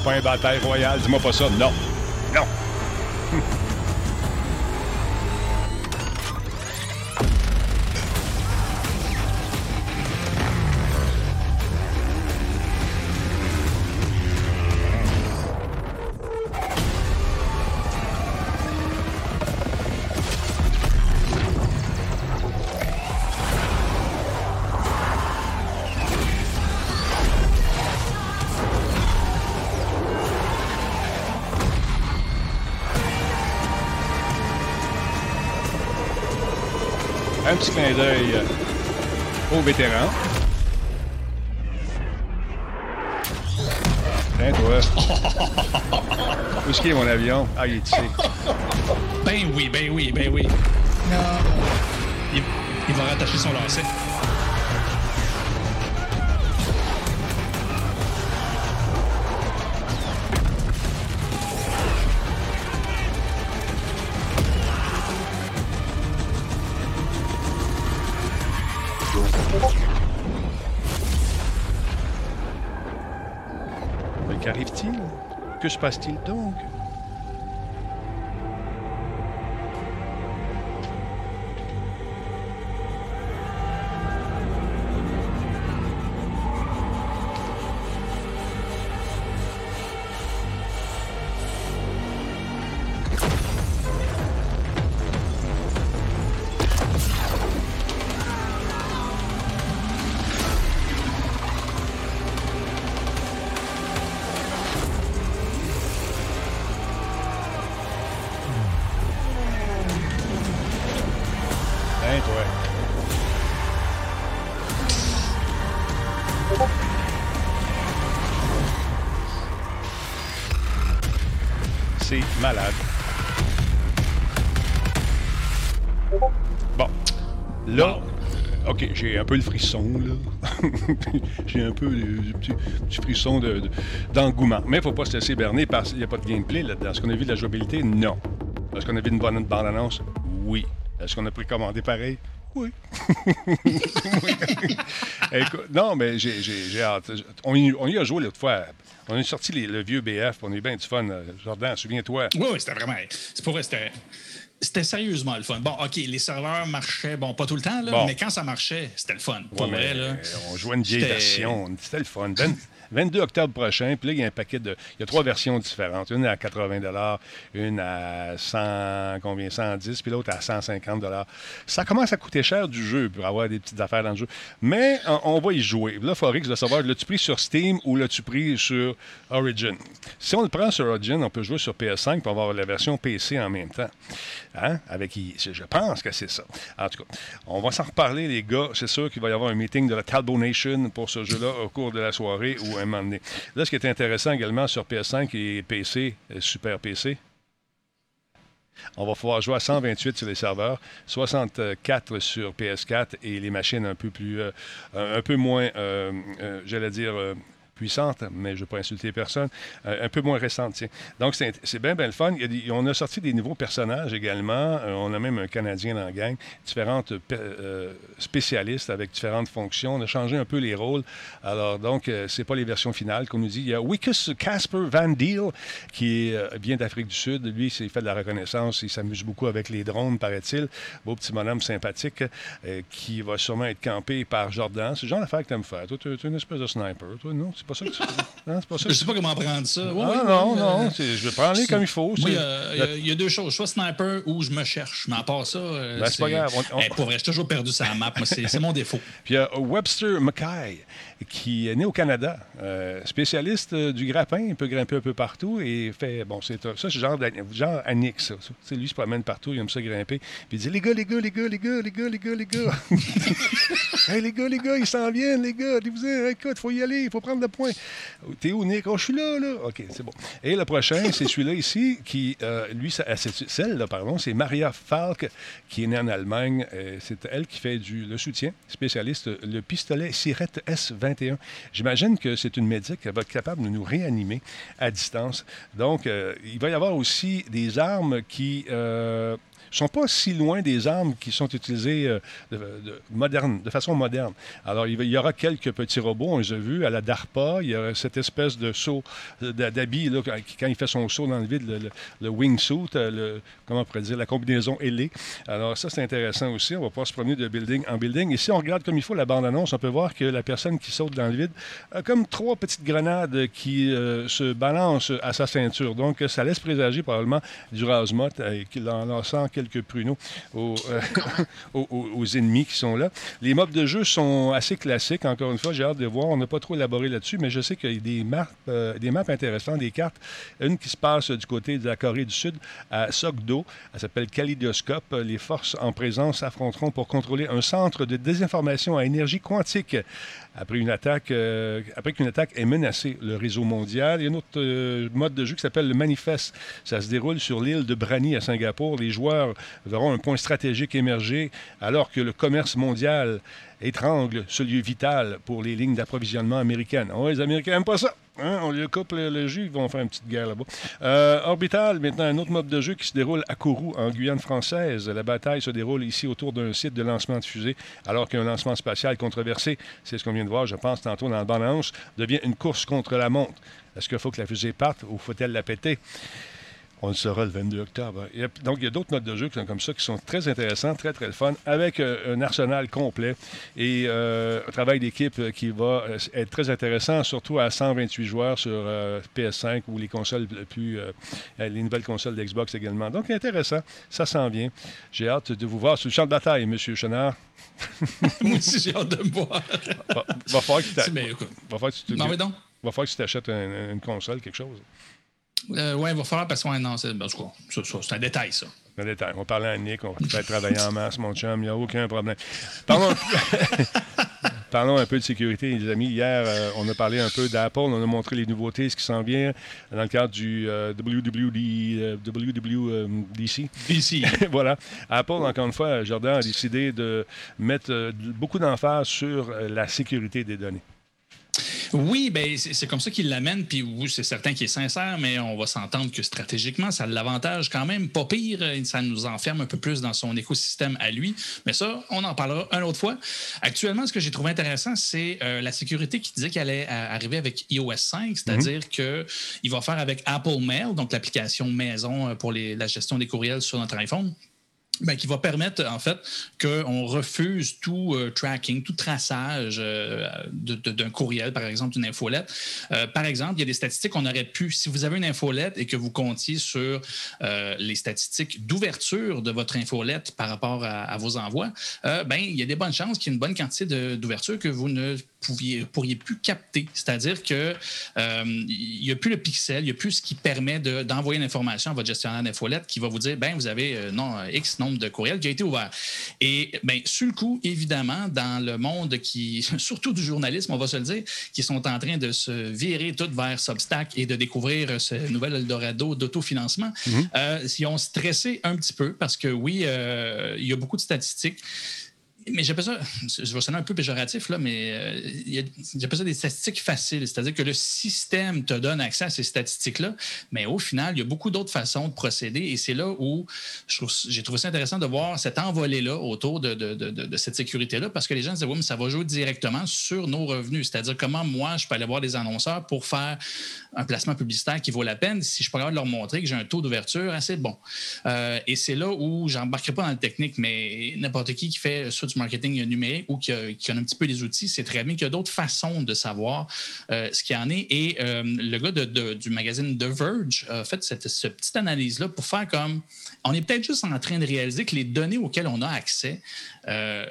Pas un bataille royale. Dis-moi pas ça. Non. Un petit clin d'œil euh, aux vétérans. Hein, toi? Où est-ce qu'il est, mon avion? Ah, il est ici. Ben oui, ben oui, ben oui. Non, Il, il va rattacher son lacet. Se passe-t-il donc? Peu le frisson, là. <laughs> j'ai un peu petit frisson de- de- d'engouement. Mais il ne faut pas se laisser berner parce qu'il n'y a pas de gameplay là-dedans. Est-ce qu'on a vu de la jouabilité? Non. Est-ce qu'on a vu une bonne bande-annonce? Oui. Est-ce qu'on a précommandé pareil? <laughs> Oui. Écoute, non, mais j'ai, hâte. On y, a joué l'autre fois. On a sorti le vieux BF, on eu bien du fun. Jordan, souviens-toi. Oui, c'était vraiment. C'est pour c'était. C'était sérieusement le fun. Bon, OK, les serveurs marchaient, bon, pas tout le temps, là, Bon. mais quand ça marchait, c'était le fun. Pour Ouais, vrai, là. on jouait une vieille version. C'était le fun. 20 22 octobre prochain, puis là, il y a un paquet de. Il y a trois versions différentes. Une à 80 une à 100, combien 110, puis l'autre à 150 Ça commence à coûter cher du jeu pour avoir des petites affaires dans le jeu. Mais on, va y jouer. Là, Forex de savoir, l'as-tu pris sur Steam ou l'as-tu pris sur Origin? Si on le prend sur Origin, on peut jouer sur PS5 pour avoir la version PC en même temps. Hein? Avec, je pense que c'est ça. En tout cas, on va s'en reparler, les gars. C'est sûr qu'il va y avoir un meeting de la Talbot Nation pour ce jeu-là au cours de la soirée Là, ce qui est intéressant également sur PS5 et PC, euh, Super PC, on va pouvoir jouer à 128 sur les serveurs, 64 sur PS4 et les machines un peu plus, euh, un peu moins, euh, j'allais dire, puissantes, mais je ne veux pas insulter personne, euh, un peu moins récentes. tiens. Donc, c'est bien, bien le fun. On a sorti des nouveaux personnages également. Euh, on a même un Canadien dans la gang, différentes euh, spécialistes avec différentes fonctions. On a changé un peu les rôles. Alors, donc, c'est pas les versions finales qu'on nous dit. Il y a Wickus Casper Van Deal, qui vient d'Afrique du Sud. Lui, il fait de la reconnaissance. Il s'amuse beaucoup avec les drones, paraît-il. Beau petit bonhomme sympathique qui va sûrement être campé par Jordan. C'est le genre d'affaire que tu aimes faire. Toi, tu es une espèce de sniper. Toi, non? C'est pas ça que tu non, c'est pas ça que Je sais pas comment prendre ça. Ouais, Ah, ouais, non, non. euh, Je vais prendre les comme il faut. Il y a- y, deux choses. Soit sniper ou je me cherche. Mais à part ça. euh, Ben, c'est pas grave. On- Eh, pour vrai, j'ai toujours perdu sa map. C'est mon défaut. <laughs> Puis il y a Webster Mackay, qui est né au Canada, euh, spécialiste euh, du grappin, il peut grimper un peu partout et fait, bon, c'est ça, c'est genre, genre Annick, lui, il se promène partout, il aime ça grimper. Puis il dit, les gars, les gars, les gars, les gars, les gars, les gars, les gars. <laughs> les gars, les gars, ils s'en viennent, les gars. Vous écoute, faut y aller, il faut prendre le point. T'es où, Nick? Oh, je suis là, là. OK, c'est bon. Et le prochain, c'est celui-là ici, qui, euh, lui, c'est- celle-là, pardon, c'est Maria Falk, qui est née en Allemagne. C'est elle qui fait du, le soutien, spécialiste, le pistolet Sirette S21. J'imagine que c'est une médic, elle va être capable de nous réanimer à distance. Donc, euh, il va y avoir aussi des armes qui... euh, sont pas si loin des armes qui sont utilisées euh, de, façon moderne. Alors, il, y aura quelques petits robots, on les a vus, à la DARPA. Il y a cette espèce de saut euh, d'habit, quand il fait son saut dans le vide, le, le- le wingsuit, euh, le, comment on la combinaison ailée. Alors, ça, c'est intéressant aussi. On va pouvoir se promener de building en building. Et si on regarde comme il faut la bande-annonce, on peut voir que la personne qui saute dans le vide a comme trois petites grenades qui euh, se balancent à sa ceinture. Donc, ça laisse présager probablement du qui- en lançant quelques pruneaux aux, euh, <laughs> aux, aux- ennemis qui sont là. Les mobs de jeu sont assez classiques. Encore une fois, j'ai hâte de voir. On n'a pas trop élaboré là-dessus, mais je sais qu'il y a des maps, euh, des maps intéressantes, des cartes. Une qui se passe du côté de la Corée du Sud à Sogdo. Elle s'appelle Kaleidoscope. Les forces en présence affronteront pour contrôler un centre de désinformation à énergie quantique. Après une attaque, euh, après qu'une attaque ait menacé le réseau mondial, il y a un autre euh, mode de jeu qui s'appelle le Manifeste. Ça se déroule sur l'île de Brani à Singapour. Les joueurs verront un point stratégique émerger alors que le commerce mondial étrangle ce lieu vital pour les lignes d'approvisionnement américaines. Oh, les Américains n'aiment pas ça. Hein? On lui coupe le, jus, ils vont faire une petite guerre là-bas. Euh, Orbital, maintenant, un autre mode de jeu qui se déroule à Kourou, en Guyane française. La bataille se déroule ici autour d'un site de lancement de fusée, alors qu'un lancement spatial controversé, c'est ce qu'on vient de voir, je pense, tantôt dans le balance, devient une course contre la montre. Est-ce qu'il faut que la fusée parte ou faut-elle la péter? On le saura le 22 octobre. Il y a- donc, il y a d'autres modes de jeu qui sont comme ça, qui sont très intéressants, très, très fun, avec euh, un arsenal complet et euh, un travail d'équipe euh, qui va être très intéressant, surtout à 128 joueurs sur euh, PS5 ou les consoles plus. les nouvelles consoles d'Xbox également. Donc, intéressant. Ça s'en vient. J'ai hâte de vous voir sur le champ de bataille, M. Chenard. <laughs> Moi aussi, j'ai hâte de me voir. Va, va falloir que tu t'achètes un- une console, quelque chose. Euh, ouais, il va falloir parce que ouais, non, c'est ben, un détail, ça. Le détail. On va parler à Nick, on va faire travailler en masse, mon chum, il n'y a aucun problème. Parlons, <laughs> Parlons un peu de sécurité, les amis. Hier, euh, on a parlé un peu d'Apple, on a montré les nouveautés, ce qui s'en vient dans le cadre du euh, WWD, euh, WWDC. Ici. <laughs> voilà. Apple, encore une fois, Jordan a décidé de mettre beaucoup d'emphase sur la sécurité des données. Oui, ben c'est comme ça qu'il l'amène, puis oui, c'est certain qu'il est sincère, mais on va s'entendre que stratégiquement, ça a l'avantage quand même pas pire. Ça nous enferme un peu plus dans son écosystème à lui. Mais ça, on en parlera une autre fois. Actuellement, ce que j'ai trouvé intéressant, c'est euh, la sécurité qui disait qu'elle allait euh, arriver avec iOS 5, c'est-à-dire qu'il va faire avec Apple Mail, donc l'application maison euh, pour les- la gestion des courriels sur notre iPhone. Ben, qui va permettre, en fait, qu'on refuse tout euh, tracking, tout traçage euh, d'un courriel, par exemple, d'une infolette. Euh, par exemple, il y a des statistiques qu'on aurait pu, si vous avez une infolette et que vous comptiez sur les statistiques d'ouverture de votre infolette par rapport à, vos envois, ben, il y a des bonnes chances qu'il y ait une bonne quantité d'ouverture que vous ne pourriez plus capter. C'est-à-dire que euh, il n'y a plus le pixel, il n'y a plus ce qui permet de- d'envoyer l'information à votre gestionnaire d'infolette qui va vous dire, ben vous avez non, X nombre de courriels qui a été ouvert. Et ben, sur le coup, évidemment, dans le monde qui, <laughs> surtout du journalisme, on va se le dire, qui sont en train de se virer tout vers Substack et de découvrir ce nouvel Eldorado d'autofinancement, euh, ils ont stressé un petit peu parce que oui, euh, il y a beaucoup de statistiques. Mais j'appelle ça, je vais sonner un peu péjoratif, là, mais euh, j'appelle ça des statistiques faciles. C'est-à-dire que le système te donne accès à ces statistiques-là, mais au final, il y a beaucoup d'autres façons de procéder. Et c'est là où je j'ai trouvé ça intéressant de voir cette envolée-là autour de, de- de- de- cette sécurité-là, parce que les gens disaient, oui, mais ça va jouer directement sur nos revenus. C'est-à-dire comment moi, je peux aller voir des annonceurs pour faire un placement publicitaire qui vaut la peine si je peux leur montrer que j'ai un taux d'ouverture assez bon. Euh, et c'est là où j'embarquerai pas dans le technique, mais n'importe qui qui fait soit du marketing numérique ou qui, a- qui connaît un petit peu les outils, c'est très bien qu'il y a d'autres façons de savoir euh, ce qu'il y en est. Et euh, le gars du magazine The Verge a fait cette, cette petite analyse-là pour faire comme on est peut-être juste en train de réaliser que les données auxquelles on a accès euh,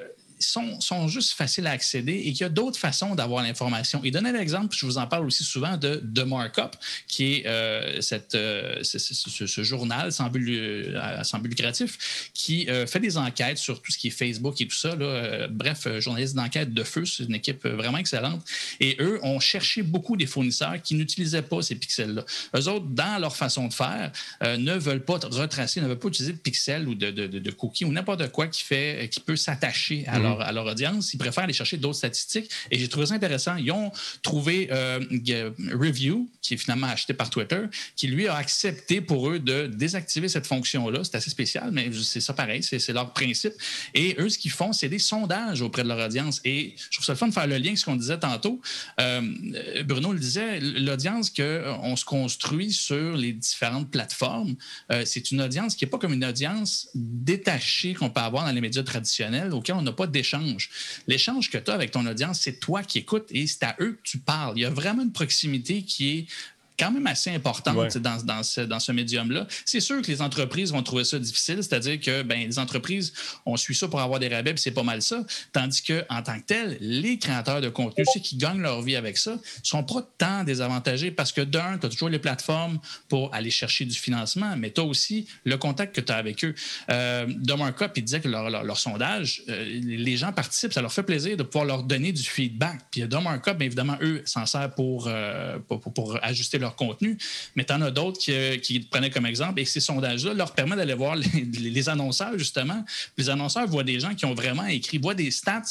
sont, sont juste faciles à accéder et qu'il y a d'autres façons d'avoir l'information. Et donner l'exemple, je vous en parle aussi souvent de The Markup, qui est euh, cette, euh, ce, ce- ce- ce journal sans but, à- sans but lucratif qui euh, fait des enquêtes sur tout ce qui est Facebook et tout ça. là. Euh, bref, euh, journaliste d'enquête de feu, c'est une équipe euh, vraiment excellente. Et eux ont cherché beaucoup des fournisseurs qui n'utilisaient pas ces pixels-là. Eux autres, dans leur façon de faire, euh, ne veulent pas retracer, ne veulent pas utiliser de pixels ou de, de- de- de cookies ou n'importe quoi qui, fait, qui peut s'attacher à, leur, à leur audience. Ils préfèrent aller chercher d'autres statistiques. Et j'ai trouvé ça intéressant. Ils ont trouvé euh, G- Review, qui est finalement acheté par Twitter, qui lui a accepté pour eux de désactiver cette fonction-là. C'est assez spécial, mais c'est ça pareil, c'est leur principe. Et eux, ce qu'ils font, c'est des sondages auprès de leur audience. Et je trouve ça le fun de faire le lien avec ce qu'on disait tantôt. Euh, Bruno le disait, l'audience qu'on se construit sur les différentes plateformes, euh, c'est une audience qui n'est pas comme une audience détachée qu'on peut avoir dans les médias traditionnels auxquels on n'a pas d'échange. L'échange que tu as avec ton audience, c'est toi qui écoutes et c'est à eux que tu parles. Il y a vraiment une proximité qui est quand même assez importante dans, dans, ce, dans ce médium-là. C'est sûr que les entreprises vont trouver ça difficile, c'est-à-dire que ben, les entreprises, on suit ça pour avoir des rabais, c'est pas mal ça. Tandis qu'en tant que tel, les créateurs de contenu, ceux qui gagnent leur vie avec ça, sont pas tant désavantagés parce que d'un, tu as toujours les plateformes pour aller chercher du financement, mais tu as aussi le contact que tu as avec eux. Euh, de Markup, il disait que leur, leur, sondage, euh, les gens participent, ça leur fait plaisir de pouvoir leur donner du feedback. Puis de Markup, bien évidemment, eux s'en servent pour, euh, pour, pour, ajuster leur contenu, mais tu en as d'autres qui, euh, qui prenaient comme exemple et ces sondages-là leur permettent d'aller voir les, les, annonceurs, justement. Les annonceurs voient des gens qui ont vraiment écrit, voient des stats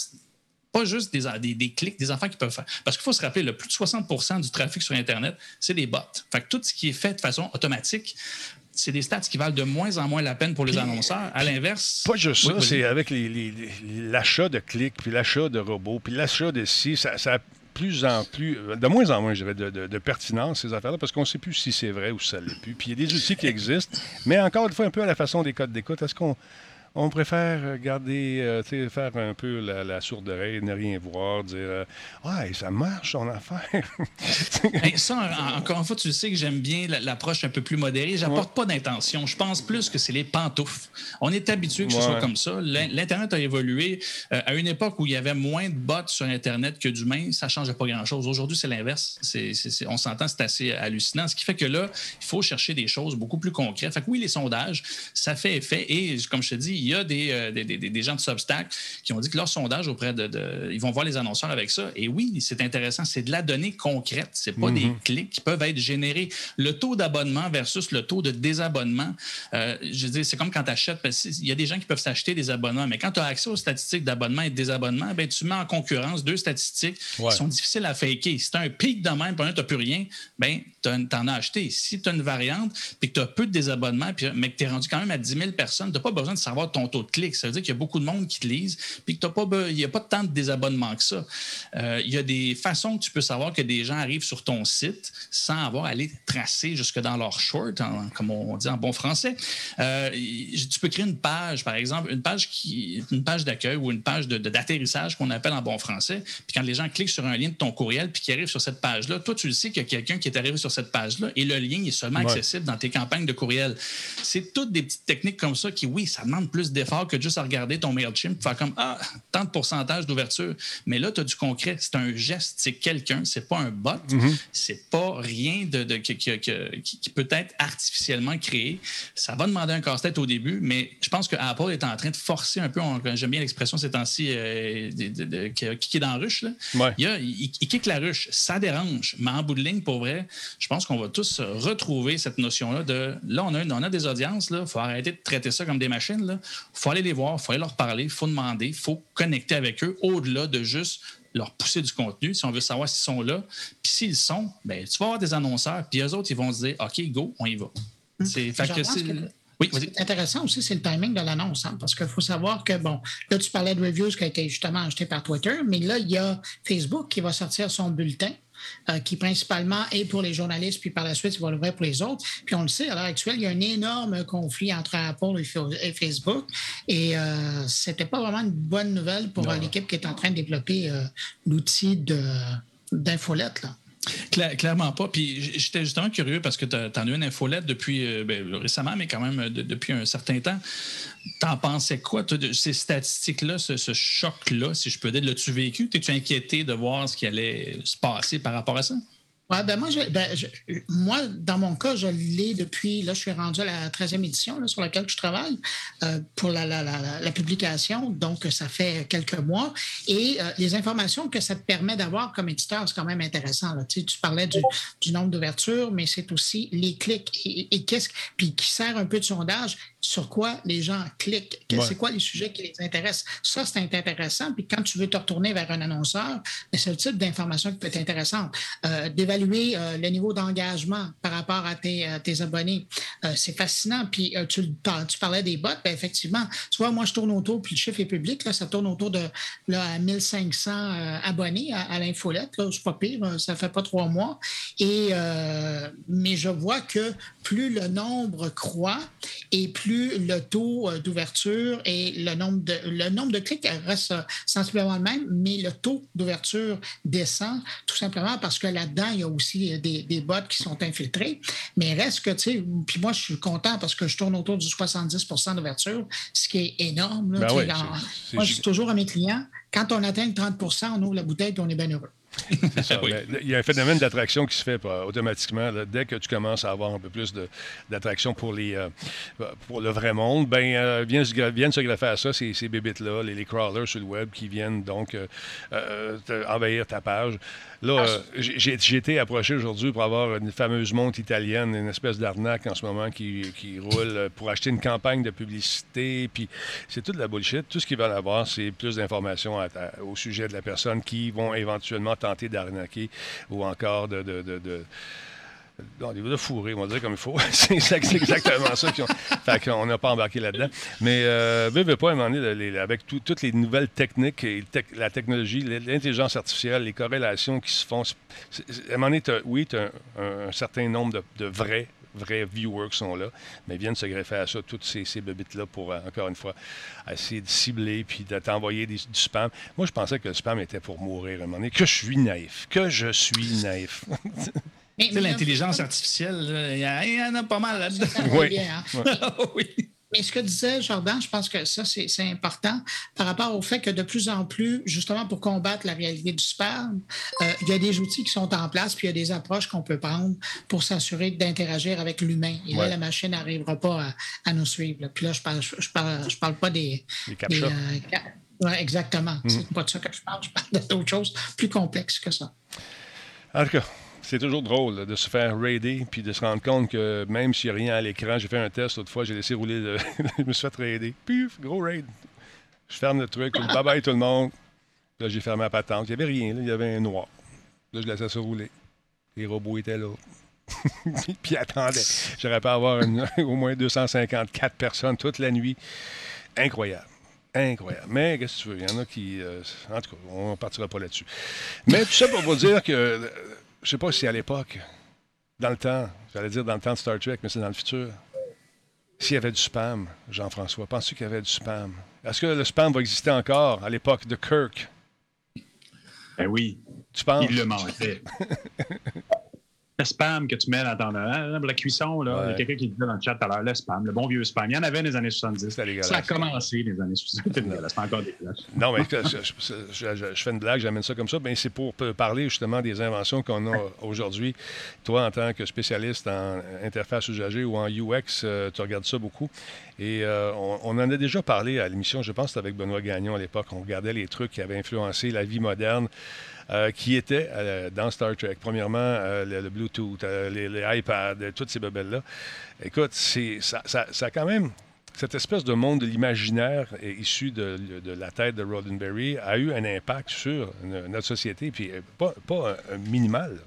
pas juste des, des, clics, des enfants qui peuvent faire. Parce qu'il faut se rappeler, le plus de 60 du trafic sur Internet, c'est des bots. Fait que tout ce qui est fait de façon automatique, c'est des stats qui valent de moins en moins la peine pour les annonceurs. À l'inverse. Pas juste ça, c'est avec l'achat de clics, puis l'achat de robots, puis l'achat de si, ça, ça plus en plus, de moins en moins, je de, pertinence, ces affaires-là, parce qu'on ne sait plus si c'est vrai ou si ça l'est plus. Puis il y a des outils qui existent, mais encore une fois, un peu à la façon des codes d'écoute. Est-ce qu'on on préfère garder, euh, faire un peu la, sourde oreille, ne rien voir, dire euh, Ouais, ça marche son affaire. <laughs> ça, encore une fois, tu sais que j'aime bien l'approche un peu plus modérée. J'apporte pas d'intention. Je pense plus que c'est les pantoufles. On est habitué que ce soit comme ça. L'Internet a évolué. Euh, à une époque où il y avait moins de bots sur Internet que d'humains, ça ne changeait pas grand-chose. Aujourd'hui, c'est l'inverse. on s'entend, c'est assez hallucinant. Ce qui fait que là, il faut chercher des choses beaucoup plus concrètes. Fait que oui, les sondages, ça fait effet. Et comme je te dis, il y a euh, des, des, des, gens de Substack qui ont dit que leur sondage auprès de, Ils vont voir les annonceurs avec ça. Et oui, c'est intéressant. C'est de la donnée concrète. C'est pas des mhm. clics qui peuvent être générés. Le taux d'abonnement versus le taux de désabonnement, euh, je dis, c'est comme quand tu achètes. Il y a des gens qui peuvent s'acheter des abonnements, mais quand tu as accès aux statistiques d'abonnement et de désabonnement, ben, tu mets en concurrence deux statistiques qui sont difficiles à faker. Si tu as un pic de même, tu n'as plus rien, ben, tu en as acheté. Si tu as une variante, puis que tu as peu de désabonnements, mais que tu es rendu quand même à 10 000 personnes, tu n'as pas besoin de savoir ton taux de clics. Ça veut dire qu'il y a beaucoup de monde qui te lise, puis qu'il n'y a pas tant de désabonnements que ça. Euh, il y a des façons que tu peux savoir que des gens arrivent sur ton site sans avoir à aller tracer jusque dans leur short, comme on dit en bon français. Euh, tu peux créer une page, par exemple, une page qui, une page d'accueil ou une page d'atterrissage qu'on appelle en bon français. Puis quand les gens cliquent sur un lien de ton courriel puis qui arrivent sur cette page-là, toi, tu le sais qu'il y a quelqu'un qui est arrivé sur cette page-là et le lien est seulement accessible dans tes campagnes de courriel. C'est toutes des petites techniques comme ça qui, oui, ça demande plus d'efforts que juste à regarder ton MailChimp, faire comme Ah, tant de pourcentage d'ouverture. Mais là, tu as du concret. C'est un geste, c'est quelqu'un, c'est pas un bot, mm-hmm. c'est pas rien de, qui, qui, peut être artificiellement créé. Ça va demander un casse-tête au début, mais je pense que Apple est en train de forcer un peu, j'aime bien l'expression ces temps-ci, euh, qui est dans la ruche. Là. Il, il, il kick la ruche, ça dérange, mais en bout de ligne, pour vrai, je pense qu'on va tous retrouver cette notion-là de là, on a, on a des audiences, il faut arrêter de traiter ça comme des machines. Faut aller les voir, il faut aller leur parler, il faut demander, il faut connecter avec eux au-delà de juste leur pousser du contenu si on veut savoir s'ils sont là. Puis s'ils sont, ben, tu vas avoir des annonceurs, puis eux autres, ils vont se dire OK, go, on y va. Hum. C'est oui, intéressant aussi, c'est le timing de l'annonce, hein, parce qu'il faut savoir que, bon, là, tu parlais de reviews qui a été justement acheté par Twitter, mais là, il y a Facebook qui va sortir son bulletin euh, qui principalement est pour les journalistes, puis par la suite, il va l'ouvrir pour les autres. Puis on le sait, à l'heure actuelle, il y a un énorme conflit entre Apple et Facebook. Et euh, c'était pas vraiment une bonne nouvelle pour euh, l'équipe qui est en train de développer euh, l'outil d'infolette. Clairement pas. Puis j'étais justement curieux parce que tu as, eu une infolette depuis ben, récemment, mais quand même depuis un certain temps. T'en pensais quoi, de ces statistiques-là, ce, choc-là, si je peux dire? L'as-tu vécu? T'es-tu inquiété de voir ce qui allait se passer par rapport à ça? Ouais, ben moi, ben, moi, dans mon cas, je l'ai depuis, là, je suis rendu à la 13e édition sur laquelle je travaille euh, pour la, la, la, publication. Donc, ça fait quelques mois. Et euh, les informations que ça te permet d'avoir comme éditeur, c'est quand même intéressant. Là. Tu, sais, tu parlais du, du nombre d'ouvertures, mais c'est aussi les clics et, et qu'est-ce puis qui sert un peu de sondage sur quoi les gens cliquent, c'est quoi les sujets qui les intéressent. Ça, c'est intéressant. Puis quand tu veux te retourner vers un annonceur, ben, c'est le type d'information qui peut être intéressante. Euh, d'évaluer euh, le niveau d'engagement par rapport à tes, abonnés, euh, c'est fascinant. Puis tu, tu, parlais des bots, bien, effectivement. Tu vois, moi, je tourne autour, puis le chiffre est public, là, ça tourne autour de là, 1500 abonnés à, l'infolette. C'est pas pire, ça fait pas trois mois. Et, mais je vois que plus le nombre croît et plus le taux euh, d'ouverture et le nombre de, le nombre de clics reste sensiblement le même, mais le taux d'ouverture descend tout simplement parce que là-dedans, il y y a aussi des, des bots qui sont infiltrés. Mais reste que, tu sais, puis moi, je suis content parce que je tourne autour du 70% d'ouverture, ce qui est énorme. là, Ben ouais, dans- moi, je dis toujours à mes clients, quand on atteint le 30% on ouvre la bouteille et on est bien heureux. C'est ça. Oui. Il y a un phénomène d'attraction qui se fait euh, automatiquement. là. dès que tu commences à avoir un peu plus d'attraction pour, les, euh, pour le vrai monde, ben, euh, viennent, se gra- viennent se greffer à ça, ces, ces bébites-là, les, les crawlers sur le web qui viennent donc euh, envahir ta page. Là, euh, j'ai été approché aujourd'hui pour avoir une fameuse montre italienne, une espèce d'arnaque en ce moment qui, qui roule pour acheter une campagne de publicité. Puis c'est toute la bullshit. Tout ce qu'ils veulent avoir, c'est plus d'informations au sujet de la personne qui vont éventuellement tenter d'arnaquer ou encore de. de, de, de fourrer, on va dire comme il faut. <laughs> c'est exact- c'est exactement ça. ont- <laughs> Fait qu'on n'a pas embarqué là-dedans. Mais euh, pas, à un moment donné, avec tout- toutes les nouvelles techniques, et tec- la technologie, l'intelligence artificielle, les corrélations qui se font, à un moment donné, oui, tu as un, un certain nombre de, de vrais vrais viewers qui sont là, mais viennent se greffer à ça, toutes ces, ces bébites-là pour, euh, encore une fois, essayer de cibler puis de t'envoyer des- du spam. Moi, je pensais que le spam était pour mourir à un moment donné. Que je suis naïf. Que je suis naïf. <laughs> Mais- Tu sais, mais l'intelligence artificielle, il y, en a pas mal là-dedans. Oui. bien, hein? <laughs> oui. Mais ce que disait Jordan, je pense que ça, c'est important par rapport au fait que de plus en plus, justement pour combattre la réalité du spam, euh, il y a des outils qui sont en place, puis il y a des approches qu'on peut prendre pour s'assurer d'interagir avec l'humain. Et Ouais. là, la machine n'arrivera pas à, à nous suivre. là. Puis là, je parle, je parle, je parle pas des. Captcha. des, euh, exactement. C'est pas de ça que je parle. Je parle d'autres choses plus complexes que ça. En tout cas, c'est toujours drôle de se faire raider puis de se rendre compte que même s'il n'y a rien à l'écran, j'ai fait un test l'autre fois, j'ai laissé rouler, le- <laughs> je me suis fait raider. Puf, gros raid. Je ferme le truc, bye bye tout le monde. Là, j'ai fermé la patente. Il n'y avait rien, là, il y avait un noir. Là, je laissais ça rouler. Les robots étaient là. <laughs> puis ils attendaient. J'aurais pas avoir <laughs> au moins 254 personnes toute la nuit. Incroyable. Incroyable. Mais qu'est-ce que tu veux? Il y en a qui. euh, en tout cas, on ne partira pas là-dessus. Mais tout ça pour vous dire que. Je sais pas si à l'époque, dans le temps, j'allais dire dans le temps de Star Trek, mais c'est dans le futur. S'il y avait du spam, Jean-François, penses-tu qu'il y avait du spam? Est-ce que le spam va exister encore à l'époque de Kirk? Ben oui, Tu penses? il le manquait. <laughs> le spam que tu mets dans ton. hein, la cuisson, là, il y a quelqu'un qui disait dans le chat tout à l'heure, le spam, le bon vieux spam. Il y en avait dans les années 70. C'était dégueulasse. Ça a commencé dans les années 70. C'était dégueulasse. C'était encore dégueulasse. Non, mais je, je- je- je- je fais une blague, j'amène ça comme ça. Ben, c'est pour parler justement des inventions qu'on a aujourd'hui. Toi, en tant que spécialiste en interface usagée ou en UX, euh, tu regardes ça beaucoup. Et euh, on, on en a déjà parlé à l'émission, je pense que c'était avec Benoît Gagnon à l'époque. On regardait les trucs qui avaient influencé la vie moderne. Euh, qui étaient euh, dans Star Trek. Premièrement, euh, le, Bluetooth, les, iPads, toutes ces bebelles-là. Écoute, ça, ça, ça a quand même cette espèce de monde de l'imaginaire issu de, la tête de Roddenberry a eu un impact sur no- notre société, puis pas, pas minimal.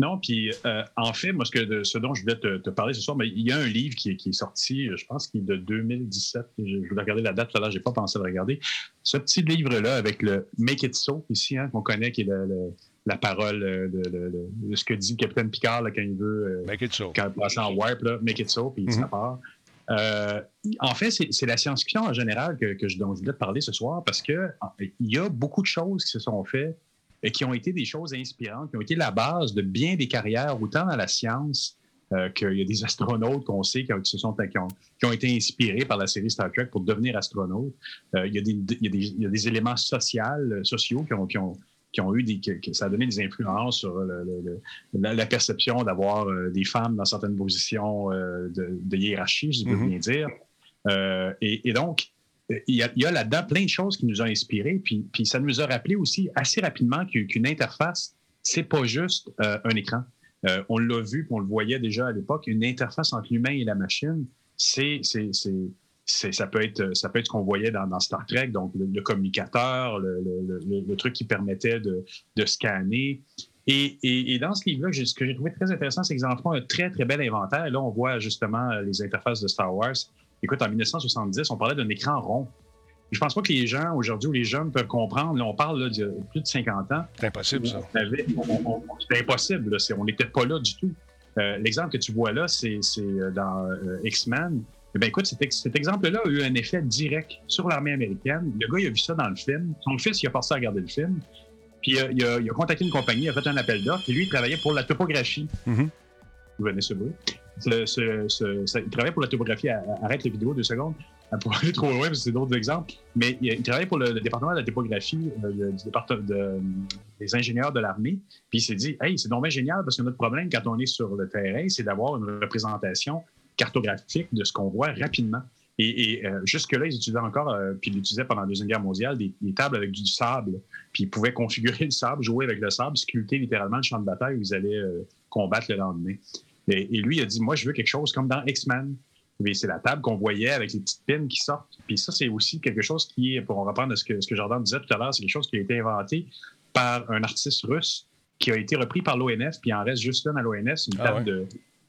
Non, puis euh, en fait, moi, ce, que, de- ce dont je voulais te, te parler ce soir, mais il y a un livre qui, est- qui est sorti, je pense qu'il est de 2017. Je, je voulais regarder la date tout à l'heure, j'ai pas pensé à le regarder. Ce petit livre-là avec le Make It So, ici, hein, qu'on connaît, qui est le- le- la parole euh, de, de- de- de ce que dit le capitaine Picard là, quand il veut. euh, Make it so. quand il passe en warp, là, make it so, puis Mhm. ça part. Euh, en fait, c'est la science-fiction en général que, que je, dont je voulais te parler ce soir parce que en- il y a beaucoup de choses qui se sont faites qui ont été des choses inspirantes, qui ont été la base de bien des carrières, autant dans la science euh, qu'il y a des <laughs> astronautes qu'on sait qui se sont, qui, ont, qui ont été inspirés par la série Star Trek pour devenir astronautes. Euh, il, y a des, il, y a des, il y a des éléments sociaux, euh, sociaux qui ont, qui ont qui ont eu des, que, ça a donné des influences sur le- le- le- la, la perception d'avoir euh, des femmes dans certaines positions euh, de, de hiérarchie, je peux Mhm. bien dire. Euh, et, et donc, il y a, là-dedans plein de choses qui nous ont inspirés, puis, ça nous a rappelé aussi assez rapidement qu'u- qu'une interface, c'est pas juste euh, un écran. Euh, on l'a vu, puis on le voyait déjà à l'époque, une interface entre l'humain et la machine, c'est, ça peut être ça peut être ce qu'on voyait dans, Star Trek, donc le, communicateur, le, truc qui permettait de, scanner. Et, et- dans ce livre-là, ce que j'ai trouvé très intéressant, c'est qu'ils en font un très, très bel inventaire. Là, on voit justement euh, les interfaces de Star Wars. Écoute, en 1970, on parlait d'un écran rond. Je pense pas que les gens, aujourd'hui, ou les jeunes peuvent comprendre. Là, on parle là, de plus de 50 ans. C'est impossible, ça. C'était impossible. là. On n'était pas là du tout. Euh, L'exemple que tu vois là, c'est euh, dans euh, X-Men. Eh bien, écoute, cet, ex- cet exemple-là a eu un effet direct sur l'armée américaine. Le gars, il a vu ça dans le film. Son fils, il a passé à regarder le film. Puis euh, il, a, il a contacté une compagnie, il a fait un appel d'offres, et lui, il travaillait pour la topographie. Mhm. Vous venez ce bruit. Il travaillait pour la topographie. Arrête la vidéo deux secondes pour aller trop loin, parce que c'est d'autres exemples. Mais il, il travaillait pour le, département de la topographie euh, du département de- des ingénieurs de l'armée. Puis il s'est dit, hey, c'est bien génial parce que notre problème quand on est sur le terrain, c'est d'avoir une représentation cartographique de ce qu'on voit rapidement. Et, euh, jusque-là, ils utilisaient encore, euh, puis ils l'utilisaient pendant la Deuxième Guerre mondiale, des, tables avec du sable. Puis ils pouvaient <laughs> configurer le sable, jouer avec le sable, sculpter littéralement le champ de bataille où ils allaient combattre le lendemain. Et, et lui, il a dit, moi, je veux quelque chose comme dans X-Men. C'est la table qu'on voyait avec les petites pins qui sortent. Puis ça, c'est aussi quelque chose qui est, pour reprendre ce que, ce que Jordan disait tout à l'heure, c'est quelque chose qui a été inventé par un artiste russe qui a été repris par l'ONF, puis il en reste juste une à l'ONF, une Ah table ouais. de,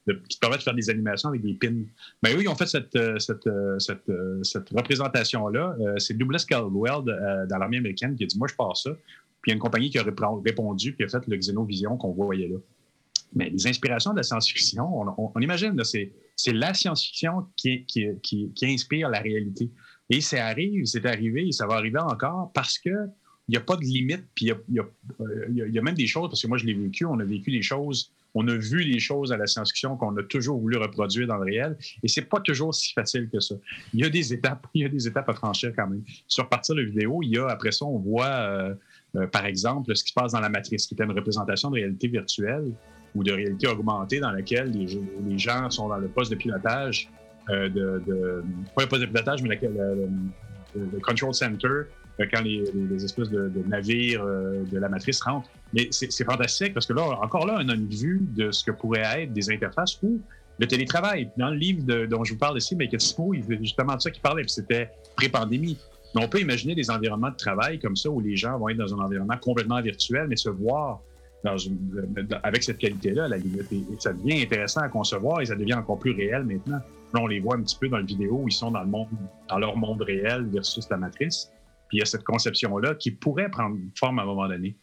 de- qui te permet de faire des animations avec des pins. Mais eux, ils ont fait cette, euh, cette, euh, cette, euh, cette représentation-là. C'est Douglas Caldwell dans l'armée américaine qui a dit Moi, je pars ça. Puis il y a une compagnie qui a répondu puis a fait le Xenovision qu'on voyait là. Mais les inspirations de la science-fiction, on, imagine, c'est, la science-fiction qui, qui, qui, inspire la réalité. Et ça arrive, c'est arrivé ça va arriver encore parce que il n'y a pas de limite, puis il y y euh, y y a même des choses, parce que moi je l'ai vécu, on a vécu des choses, on a vu des choses à la science-fiction qu'on a toujours voulu reproduire dans le réel, et c'est pas toujours si facile que ça. Il y a des étapes, <laughs> il y a des étapes à franchir quand même. Sur partir de la vidéo, il y a, après ça, on voit, euh, euh, par exemple, ce qui se passe dans la matrice, qui était une représentation de réalité virtuelle ou de réalité augmentée dans laquelle les, gens sont dans le poste de pilotage, euh, de, de- pas le poste de pilotage, mais la- le, control center, euh, quand les, espèces de, navires euh, de la matrice rentrent. Mais c'est fantastique parce que là, encore là, on a une vue de ce que pourrait être des interfaces ou le télétravail. Dans le livre dont je vous parle ici, It Smooth, il justement de ça qu'il parlait, puis c'était pré-pandémie. Mais on peut imaginer des environnements de travail comme ça où les gens vont être dans un environnement complètement virtuel, mais se voir dans une- dans- avec cette qualité-là, la limite. Et, et ça devient intéressant à concevoir et ça devient encore plus réel maintenant. Là, on les voit un petit peu dans le vidéo où ils sont dans, le monde, dans leur monde réel versus la matrice. Puis il y a cette conception-là qui pourrait prendre forme à un moment donné.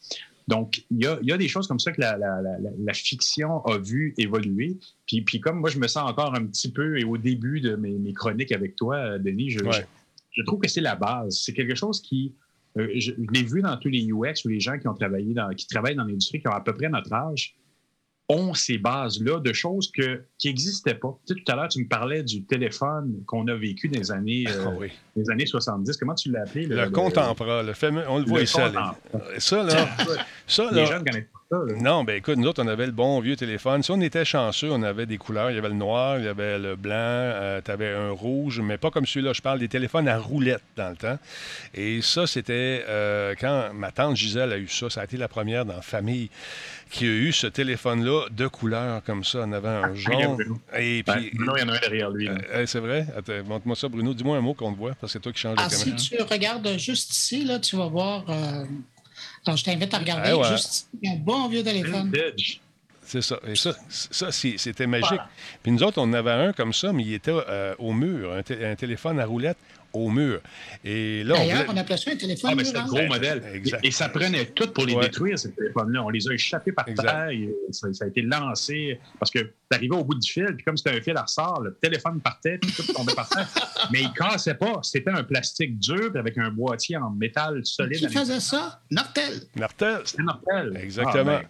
Donc, il y a, il y a des choses comme ça que la, la- la- la- la fiction a vu évoluer. Puis, puis comme moi, je me sens encore un petit peu, et au début de mes, mes chroniques avec toi, euh, Denis, je, Ouais. je, je trouve que c'est la base. C'est quelque chose qui, euh, je, je l'ai vu dans tous les UX ou les gens qui ont travaillé dans, qui travaillent dans l'industrie, qui ont à peu près notre âge, ont ces bases-là de choses que, qui n'existaient pas. Tu sais, tout à l'heure, tu me parlais du téléphone qu'on a vécu dans les années, euh, Ah oui. les années 70. Comment tu l'as appelé? Le contemporain, le fameux, on le voit le ici. là. Ça, là, <laughs> ça, Les là, jeunes connaissent pas ça. là. Non, ben écoute, nous autres, on avait le bon vieux téléphone. Si on était chanceux, on avait des couleurs. Il y avait le noir, il y avait le blanc, tu avais un rouge, mais pas comme celui-là. Je parle des téléphones à roulettes dans le temps. Et ça, c'était euh, quand ma tante Gisèle a eu ça. Ça a été la première dans la famille qui a eu ce téléphone-là de couleur comme ça. On avait un jaune. Bruno. Et Ben, puis. Bruno, il y en a un derrière lui. là. euh, c'est vrai? Attends, montre-moi ça, Bruno. Dis-moi un mot qu'on te voit, parce que c'est toi qui changes Ah, la si caméra. tu regardes juste ici, là, tu vas voir. Alors, je t'invite à regarder Ah ouais. juste un bon vieux téléphone. Vintage. C'est ça. Et ça, ça c'était magique. Puis nous autres, on en avait un comme ça, mais il était euh, au mur, un, un téléphone à roulette au mur. Et là, on D'ailleurs, voulait- on appelait ça un téléphone Ah, mais c'était le murant. gros modèle. Exact. Et, et ça prenait tout pour les Ouais. détruire, ces téléphones-là. On les a échappés par Exact. terre. et ça, ça a été lancé parce que t'arrivais au bout du fil, puis comme c'était un fil à ressort, le téléphone partait, puis tout tombait par terre. <laughs> Mais il cassait pas. C'était un plastique dur, puis avec un boîtier en métal solide. Qui faisait ça? Nortel. Nartel. C'était normal. Exactement. Ah, ben,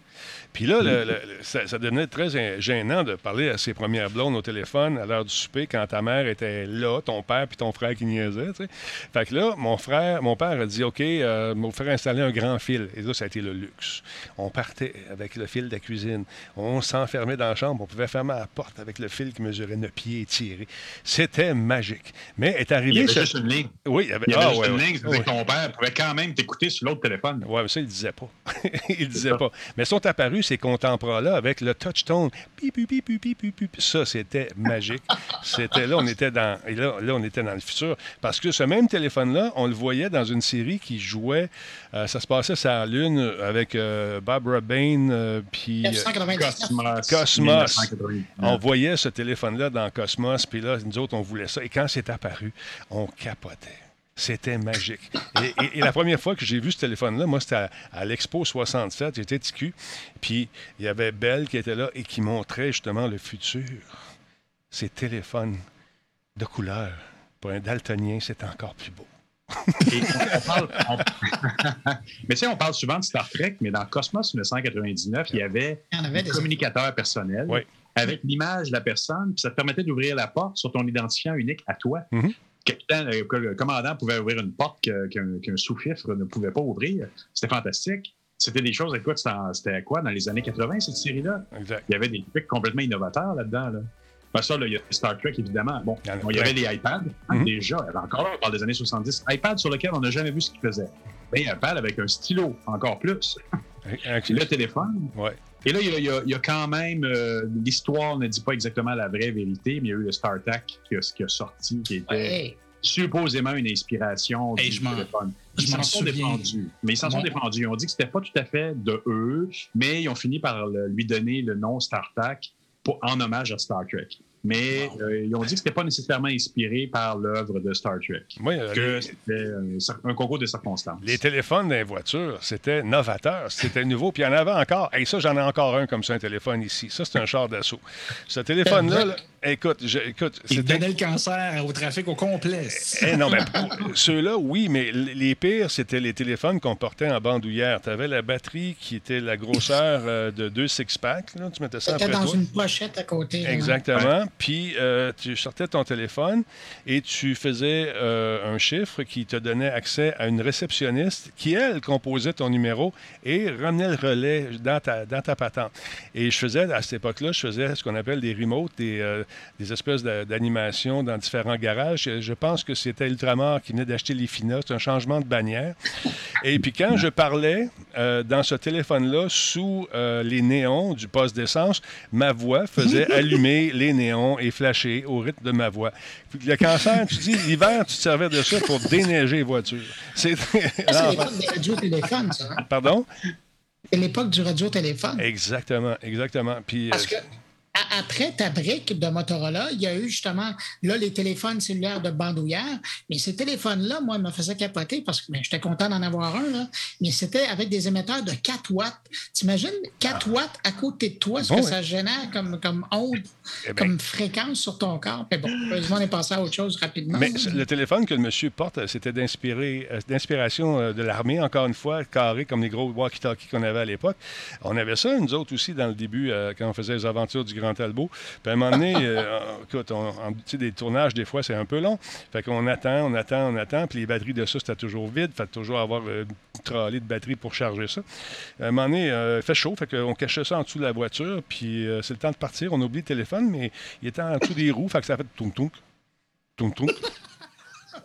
Puis là, le- le- le- ça, ça devenait très gênant de parler à ses premières blondes au téléphone à l'heure du souper quand ta mère était là, ton père puis ton frère qui niaisait. Tu sais. Fait que là, mon frère, mon père a dit OK, euh, il va faire installer un grand fil. Et là, ça a été le luxe. On partait avec le fil de la cuisine. On s'enfermait dans la chambre. On pouvait fermer la porte avec le fil qui mesurait 9 pieds étiré. C'était magique. Mais est il y arrivé. avait ce- juste une ligne. Oui, il y avait, Il y avait ah, juste ouais, une ligne. Faisait Ouais. que ton père pouvait quand même t'écouter sur l'autre téléphone. Oui, mais ça, il ne disait pas. <laughs> il ne disait pas. Mais sont apparus ces contemporains-là avec le touchtone. Ça, c'était magique. C'était là, on était dans. Et là, là, on était dans le futur. Parce que ce même téléphone-là, on le voyait dans une série qui jouait. euh, ça se passait sur la Lune avec euh, Barbara Bain, euh, puis. euh, 1999. Cosmos. Cosmos. 1999. on voyait ce téléphone-là dans Cosmos, puis là, nous autres, on voulait ça. Et quand c'est apparu, on capotait. C'était magique. Et, et- et la première fois que j'ai vu ce téléphone-là, moi, c'était à, à l'Expo 67. J'étais TQ. Puis il y avait Belle qui était là et qui montrait justement le futur. Ces téléphones de couleur. Pour un daltonien, c'est encore plus beau. Et on, on parle, on- <laughs> mais tu sais, on parle souvent de Star Trek, mais dans Cosmos 1999, il y avait Il y en avait un des communicateur personnel Oui. avec l'image de la personne, puis ça te permettait d'ouvrir la porte sur ton identifiant unique à toi. Mhm. Capitaine, euh, le commandant pouvait ouvrir une porte que- qu'un sous-fifre ne pouvait pas ouvrir. C'était fantastique. C'était des choses, écoute, c'était quoi dans les années 80, cette série-là? Exact. Il y avait des trucs complètement innovateurs là-dedans. Là. Ben ça, là, il y a Star Trek, évidemment. Bon, Il y bon, avait des iPads, hein, Mhm. déjà. Il y avait encore, on parle des années 70, iPad sur lequel on n'a jamais vu ce qu'il faisait. Ben, un iPad avec un stylo, encore plus. Le téléphone. Ouais. Et là, il y a, y y quand même. euh, L'histoire ne dit pas exactement la vraie vérité, mais il y a eu le StarTAC qui a, qui a sorti, qui était Ouais. supposément une inspiration Hey, du téléphone. Ils s'en sont défendus. Mais ils s'en sont défendus. Ils ont dit que c'était pas tout à fait de eux, mais ils ont fini par le- lui donner le nom StarTAC pour, en hommage à Star Trek. Mais euh, ils ont dit que c'était pas nécessairement inspiré par l'œuvre de Star Trek. Moi, euh, Que les- c'était un, un concours de circonstances. Les téléphones les voitures, c'était novateur, c'était nouveau. Puis il y en avait encore. Et ça, j'en ai encore un comme ça, un téléphone ici. Ça, c'est un char d'assaut. Ce téléphone-là, là, écoute, je- écoute, Il donnait le cancer au trafic au complet. Eh non, mais ceux-là, oui, mais les pires, c'était les téléphones qu'on portait en bandoulière. Tu avais la batterie qui était la grosseur euh, de deux six-packs. Tu mettais ça C'était après dans toi. une pochette à côté. Exactement. Puis euh, tu sortais ton téléphone et tu faisais euh, un chiffre qui te donnait accès à une réceptionniste qui, elle, composait ton numéro et ramenait le relais dans ta, dans ta patente. Et je faisais, à cette époque-là, je faisais ce qu'on appelle des remotes, des, des espèces de- d'animations dans différents garages. Je, pense que c'était Ultramar qui venait d'acheter les FINA. C'est un changement de bannière. Et puis quand je parlais euh, dans ce téléphone-là sous euh, les néons du poste d'essence, ma voix faisait <laughs> allumer les néons et flasher au rythme de ma voix. Le cancer, tu dis, l'hiver, tu te servais de ça pour déneiger les voitures. C'est <laughs> l'époque des radios-téléphones, ça. hein? Pardon? C'est l'époque du radio-téléphone. Exactement, exactement. Puis, Parce euh, que a- après ta brique de Motorola, il y a eu justement là les téléphones cellulaires de bandoulière. Mais ces téléphones-là, moi, me faisaient capoter parce que ben, j'étais content d'en avoir un, là, mais c'était avec des émetteurs de 4 watts. T'imagines 4 watts à côté de toi, ce Bon, que ouais. ça génère comme, comme onde, Eh ben, comme fréquence sur ton corps. Mais bon, heureusement, on est passé à autre chose rapidement. Mais le téléphone que le monsieur porte, euh, c'était euh, d'inspiration euh, de l'armée, encore une fois, carré comme les gros walkie-talkies qu'on avait à l'époque. On avait ça, nous autres aussi, dans le début, quand on faisait les aventures du Grand Puis à un moment donné, euh, écoute, on, on- des tournages, des fois, c'est un peu long. Fait qu'on attend, on attend, on attend, puis les batteries de ça, c'était toujours vide. Fait toujours avoir euh, une trolley de batterie pour charger ça. À un moment donné, euh, il fait chaud, fait qu'on cachait ça en dessous de la voiture, puis euh, c'est le temps de partir. On oublie le téléphone, mais il était en dessous des roues, fait que ça fait toum-toum. Toum-toum.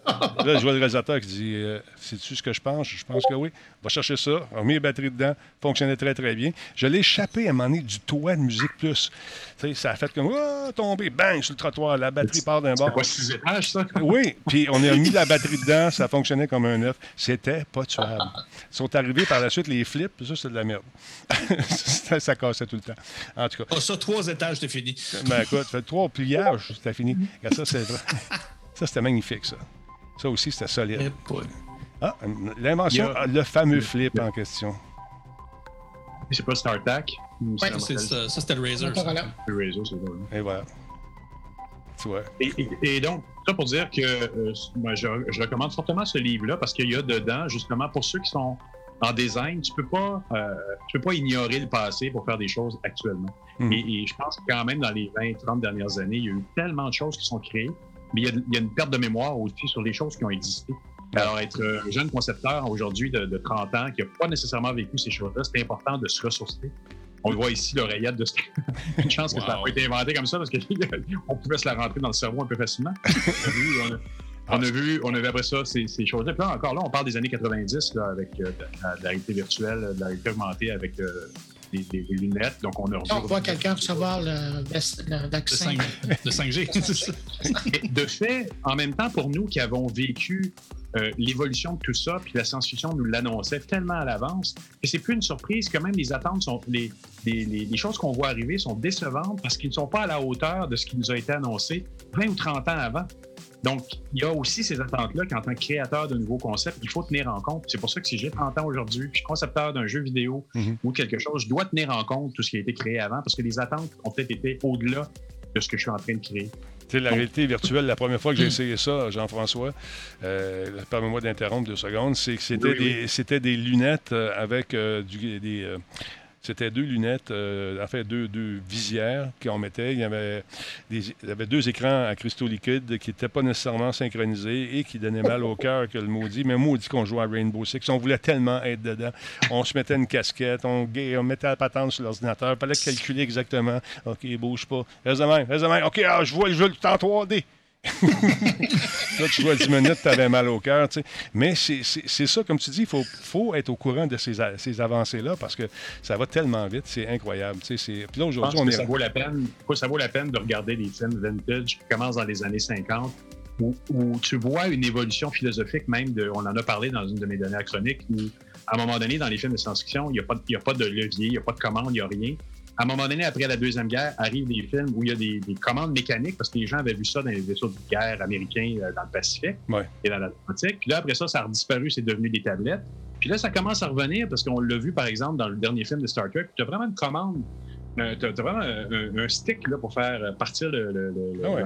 Là, je vois le réalisateur qui dit euh, C'est-tu ce que je pense? Je pense que oui. On va chercher ça. On met les batteries dedans. Fonctionnait très, très bien. Je l'ai échappé à un moment donné du toit de Musique Plus. Tu sais, ça a fait comme oh, tomber, bang, sur le trottoir. La batterie part d'un C'était bord. pas six étages, ça? <laughs> Oui, puis on a mis la batterie dedans, ça fonctionnait comme un œuf. C'était pas tuable. Ils sont arrivés par la suite les flips, ça c'est de la merde. <laughs> ça, ça cassait tout le temps. En tout cas, Ah, ça, trois étages, c'est fini. ben écoute, fait trois pliages, c'était fini. Regarde, ça, c'est. Ça, c'était magnifique, ça. Ça aussi, c'était solide. Ah, l'invention, a- le fameux flip en question. C'est pas c'est Ouais, un C'est ça, ça, c'était le Razer. de Razer, c'est hein. Et voilà. Tu vois. Et, et- et donc, ça pour dire que euh, moi, je, je recommande fortement ce livre-là parce qu'il y a dedans, justement, pour ceux qui sont en design, tu peux pas, euh, tu peux pas ignorer le passé pour faire des choses actuellement. Mhm. Et, et je pense que quand même dans les 20, 30 dernières années, il y a eu tellement de choses qui sont créées, mais il y a, il y a une perte de mémoire aussi sur les choses qui ont existé. Alors, être euh, jeune concepteur aujourd'hui de, de 30 ans qui n'a pas nécessairement vécu ces choses-là, c'est important de se ressourcer. On le voit ici, l'oreillette de <laughs> Une chance que ça n'a pas été inventé comme ça parce qu'on <laughs> pouvait se la rentrer dans le cerveau un peu facilement. On a vu, on a, on a vu, on a vu après ça ces, ces choses-là. Puis là, encore là, on parle des années 90 là, avec euh, de, la, de la réalité virtuelle, de la réalité augmentée avec euh, des, lunettes. Donc, on a revu. On voit quelqu'un recevoir le, le vaccin. 5, de 5G. c'est ça. Et de fait, en même temps, pour nous qui avons vécu euh, l'évolution de tout ça, puis la science-fiction nous l'annonçait tellement à l'avance, que c'est plus une surprise que même les attentes sont, les, les, les- les choses qu'on voit arriver sont décevantes parce qu'ils ne sont pas à la hauteur de ce qui nous a été annoncé 20 ou 30 ans avant. Donc, il y a aussi ces attentes-là qu'en tant que créateur de nouveaux concepts, il faut tenir en compte. C'est pour ça que si j'ai 30 ans aujourd'hui, je suis concepteur d'un jeu vidéo Mhm. ou quelque chose, je dois tenir en compte tout ce qui a été créé avant parce que les attentes ont peut-être été au-delà de ce que je suis en train de créer. Tu sais, la réalité virtuelle, la première fois que j'ai <clears throat> essayé ça, Jean-François, euh, permets-moi d'interrompre deux secondes, c'est que c'était Oui, des, des lunettes euh, avec euh, du- des. C'était deux lunettes, euh, en fait, deux, visières qu'on mettait. Il y, avait deux écrans à cristaux liquides qui n'étaient pas nécessairement synchronisés et qui donnaient mal au cœur que le maudit. Mais maudit qu'on jouait à Rainbow Six. On voulait tellement être dedans. On se mettait une casquette, on, mettait la patente sur l'ordinateur. Il fallait calculer exactement. OK, bouge pas. Reste de reste de même. OK, ah, je vois le jeu tout en 3D. <laughs> Là, tu vois 10 minutes, tu avais mal au cœur. tu sais. Mais c'est ça, comme tu dis, il faut, faut être au courant de ces, ces avancées-là parce que ça va tellement vite, c'est incroyable. tu sais, Puis là, aujourd'hui, on que est. ça vaut la peine. ça vaut la peine de regarder des films vintage qui commencent dans les années 50, où, où tu vois une évolution philosophique même de. On en a parlé dans une de mes dernières chroniques, où à un moment donné, dans les films de science-fiction, il n'y a, a pas de levier, il n'y a pas de commande, il n'y a rien. À un moment donné, après la Deuxième Guerre, arrivent des films où il y a des, des commandes mécaniques, parce que les gens avaient vu ça dans les vaisseaux de guerre américains euh, dans le Pacifique Ouais. et dans l'Atlantique. Puis là, après ça, ça a disparu, c'est devenu des tablettes. Puis là, ça commence à revenir, parce qu'on l'a vu, par exemple, dans le dernier film de Star Trek, tu as vraiment une commande euh, t'as, t'as vraiment un, stick là, pour faire euh, partir le, le- le- le Ah ouais.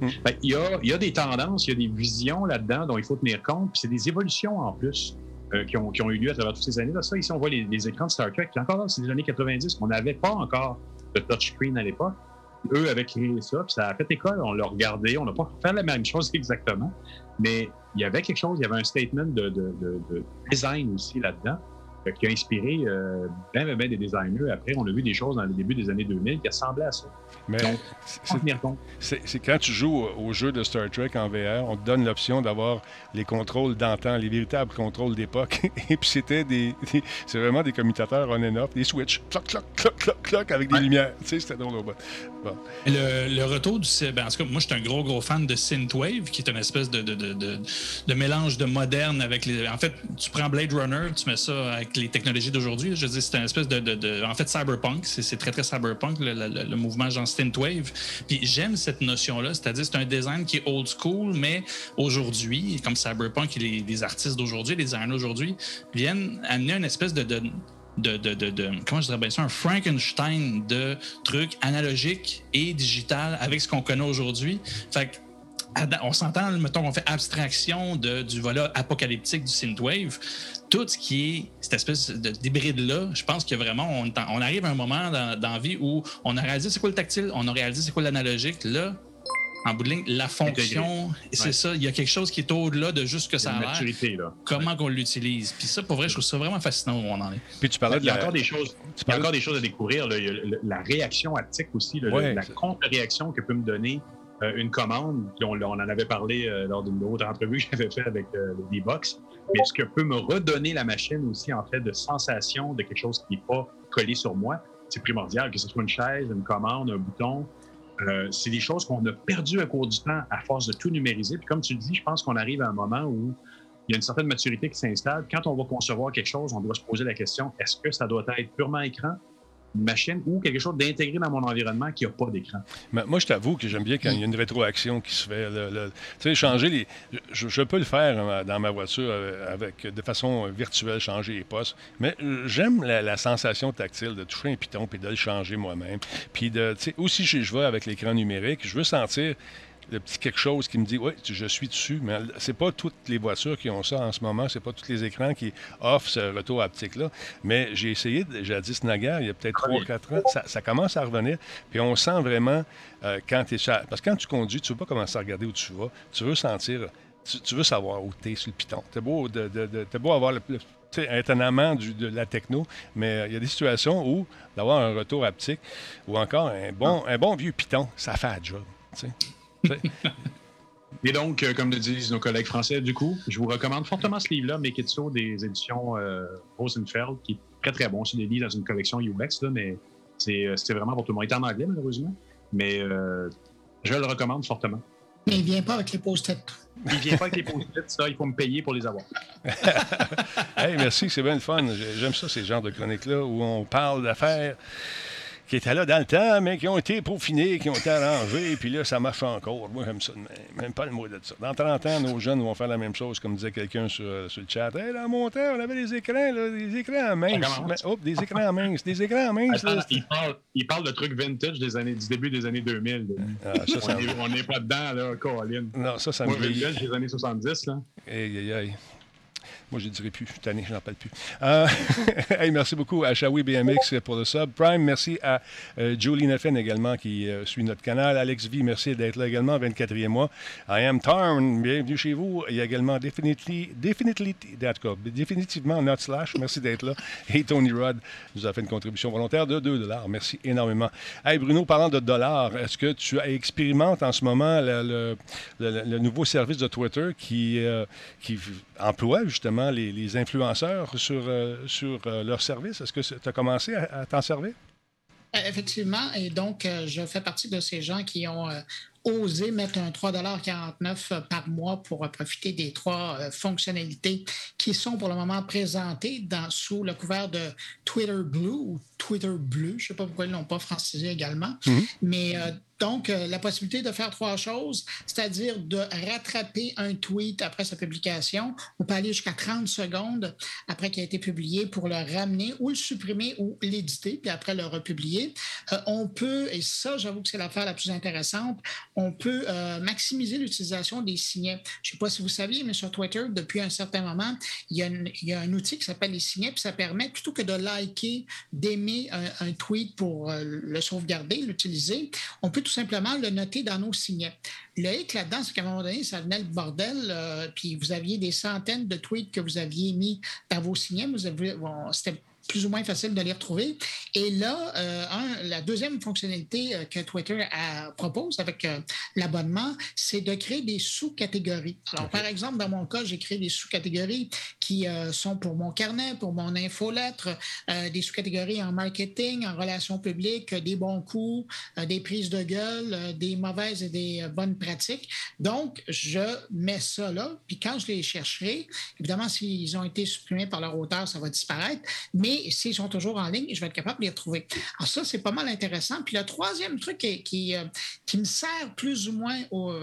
Mm. Il y, a, il y a des tendances, il y a des visions là-dedans dont il faut tenir compte, puis c'est des évolutions en plus euh, qui, ont, eu lieu à travers toutes ces années-là. Ça, ici, on voit les, écrans de Star Trek, encore là, c'est les années 90, on n'avait pas encore de touchscreen à l'époque. Eux avaient créé ça, puis ça a fait école, on l'a regardé, on n'a pas <laughs> fait la même chose exactement, mais il y avait quelque chose, il y avait un statement de, de- de- de design aussi là-dedans qui a inspiré euh, bien, bien, bien des designers. Après, on a vu des choses dans le début des années 2000 qui ressemblaient à ça. Mais c'est- quand tu joues au, au jeu de Star Trek en VR, on te donne l'option d'avoir les contrôles d'antan, les véritables contrôles d'époque. <laughs> Et puis c'était des, des- c'est vraiment des commutateurs on and off, des switches, cloc, cloc, cloc, cloc, cloc, avec des Ouais. lumières. Tu sais, c'était drôle au bout. Bon. Le, le retour du. Ben, en tout cas, moi, je suis un gros, gros fan de Synthwave, qui est une espèce de, de, de, de- de mélange de moderne avec les. En fait, tu prends Blade Runner, tu mets ça avec les technologies d'aujourd'hui. Je dire, c'est une espèce de, En fait, cyberpunk. C'est très, très cyberpunk, le, le- le- mouvement genre Synthwave. Puis j'aime cette notion-là, c'est-à-dire, c'est un design qui est old school, mais aujourd'hui, comme cyberpunk les, les artistes d'aujourd'hui, les designers d'aujourd'hui, viennent amener une espèce de- de de, de, comment je dirais bien ça, un Frankenstein de trucs analogiques et digital avec ce qu'on connaît aujourd'hui. Fait on s'entend, mettons qu'on fait abstraction de, du volet apocalyptique du synthwave. Tout ce qui est cette espèce de- d'hybride-là, je pense que vraiment, on, on arrive à un moment dans, dans la vie où on a réalisé c'est quoi le tactile, on a réalisé c'est quoi l'analogique. Là, en bout de ligne, la fonction, c'est Ouais. ça, il y a quelque chose qui est au-delà de juste ce que ça a maturité, là. Comment qu'on l'utilise. Puis ça, pour vrai, je trouve ça vraiment fascinant où on en est. Puis tu parlais de Il y a la. encore des choses, tu il y a parlais- encore des choses à découvrir. là. Il y a la réaction haptique aussi, là, Ouais, la contre-réaction que peut me donner une commande. On, en avait parlé euh, lors d'une autre entrevue que j'avais fait avec euh, D-Box. Mais ce que peut me redonner la machine aussi, en fait, de sensation de quelque chose qui n'est pas collé sur moi, c'est primordial, que ce soit une chaise, une commande, un bouton. Euh, c'est des choses qu'on a perdues à cours du temps à force de tout numériser. Puis comme tu le dis, je pense qu'on arrive à un moment où il y a une certaine maturité qui s'installe. Quand on va concevoir quelque chose, on doit se poser la question est-ce que ça doit être purement écran, une machine ou quelque chose d'intégré dans mon environnement qui n'a pas d'écran moi, je t'avoue que j'aime bien quand il y a une rétroaction qui se fait. tu sais, changer les. Je, je peux le faire euh, dans ma voiture euh, avec, de façon virtuelle, changer les postes. Mais euh, j'aime la, sensation tactile de toucher un piton puis de le changer moi-même. Puis de, tu sais, aussi, si je vais avec l'écran numérique, je veux sentir le petit quelque chose qui me dit oui, je suis dessus. Mais c'est pas toutes les voitures qui ont ça en ce moment. C'est pas tous les écrans qui offrent ce retour haptique-là. Mais j'ai essayé jadis naguère, il y a peut-être 3-4 ans. Ça, ça commence à revenir. Puis on sent vraiment euh, quand tu es Parce que quand tu conduis, tu ne veux pas commencer à regarder où tu vas. Tu veux sentir. Tu, tu veux savoir où tu es sur le piton. Tu beau, de, de- de- t'as beau avoir le, le- être un amant du- de la techno, mais euh, il y a des situations où d'avoir un retour haptique ou encore un bon, un bon vieux piton, ça fait un job. tu sais. Tu sais. <laughs> Et donc, euh, comme le disent nos collègues français, du coup, je vous recommande fortement ce livre-là, Make It So, des éditions euh, Rosenfeld, qui est très, très bon. C'est des livres dans une collection UX, là, mais c'est euh, c'est vraiment pour tout le monde. Il est en anglais, malheureusement, mais euh, je le recommande fortement. Mais il vient pas avec les post-it. Il vient pas avec les post-it, ça, il faut me payer pour les avoir. <laughs> Hey, merci, c'est bien le fun. J'ai- J'aime ça, ces genres de chroniques-là où on parle d'affaires qui étaient là dans le temps, mais qui ont été peaufinés, qui ont été arrangés, puis là, ça marche encore. Moi, j'aime ça même. Pas le mot de ça. Dans 30 ans, nos jeunes vont faire la même chose, comme disait quelqu'un sur, euh, sur le chat. Hey, dans mon temps, on avait des écrans, là, des écrans minces. commence. Mais, des écrans minces. Des écrans minces. Attends, là, il, parle, il parle de trucs vintage des années, du début des années 2000. là. Ah, ça, ça, On est- On n'est pas dedans, là, Colin. non, ça, ça me Moi, vieillit. vintage des années 70, là. Aïe, aïe, aïe. Moi, je ne dirai plus. Je suis tanné, je n'en parle plus. Euh, <laughs> hey, merci beaucoup à Shawi BMX pour le sub. Prime, merci à euh, Julie Neffen également qui euh, suit notre canal. Alex V, merci d'être là également, 24e mois. I am Tarn, bienvenue chez vous. Il y a également Definitely, Definitely, définitivement Not Slash, merci d'être là. Et Tony Rod nous a fait une contribution volontaire de 2 Merci énormément. Hey Bruno, parlant de dollars, est-ce que tu expérimentes en ce moment le, nouveau service de Twitter qui, euh, qui emploie justement les, les influenceurs sur, euh, sur euh, leur service? Est-ce que tu as commencé à, à t'en servir? Euh, Effectivement, et donc euh, je fais partie de ces gens qui ont osé mettre un 3,49 par mois pour profiter des trois euh, fonctionnalités qui sont pour le moment présentées dans, sous le couvert de Twitter Blue ou Twitter Bleu. Je ne sais pas pourquoi ils ne l'ont pas francisé également. Mais euh, donc, euh, la possibilité de faire trois choses, c'est-à-dire de rattraper un tweet après sa publication. On peut aller jusqu'à 30 secondes après qu'il a été publié pour le ramener ou le supprimer ou l'éditer, puis après le republier. Euh, on peut, et ça, j'avoue que c'est l'affaire la plus intéressante, on peut euh, maximiser l'utilisation des signets. Je ne sais pas si vous saviez, mais sur Twitter, depuis un certain moment, il y a, un outil qui s'appelle les signets, puis ça permet, plutôt que de liker, d'aimer un, tweet pour le sauvegarder, l'utiliser, on peut simplement le noter dans nos signets. Le hic là-dedans, c'est qu'à un moment donné, ça venait le bordel, euh, puis vous aviez des centaines de tweets que vous aviez mis dans vos signets. Vous avez, bon, c'était plus ou moins facile de les retrouver. Et là, euh, un, la deuxième fonctionnalité euh, que Twitter a- propose avec euh, l'abonnement, c'est de créer des sous-catégories. Alors, par exemple, dans mon cas, j'ai créé des sous-catégories qui euh, sont pour mon carnet, pour mon infolettre, euh, des sous-catégories en marketing, en relations publiques, des bons coups, euh, des prises de gueule, des mauvaises et des bonnes pratiques. Donc, je mets ça là, puis quand je les chercherai, évidemment, s'ils ont été supprimés par leur auteur, ça va disparaître, mais s'ils sont toujours en ligne, je vais être capable de les retrouver. Alors ça, c'est pas mal intéressant. Puis le troisième truc qui, qui, me sert plus ou moins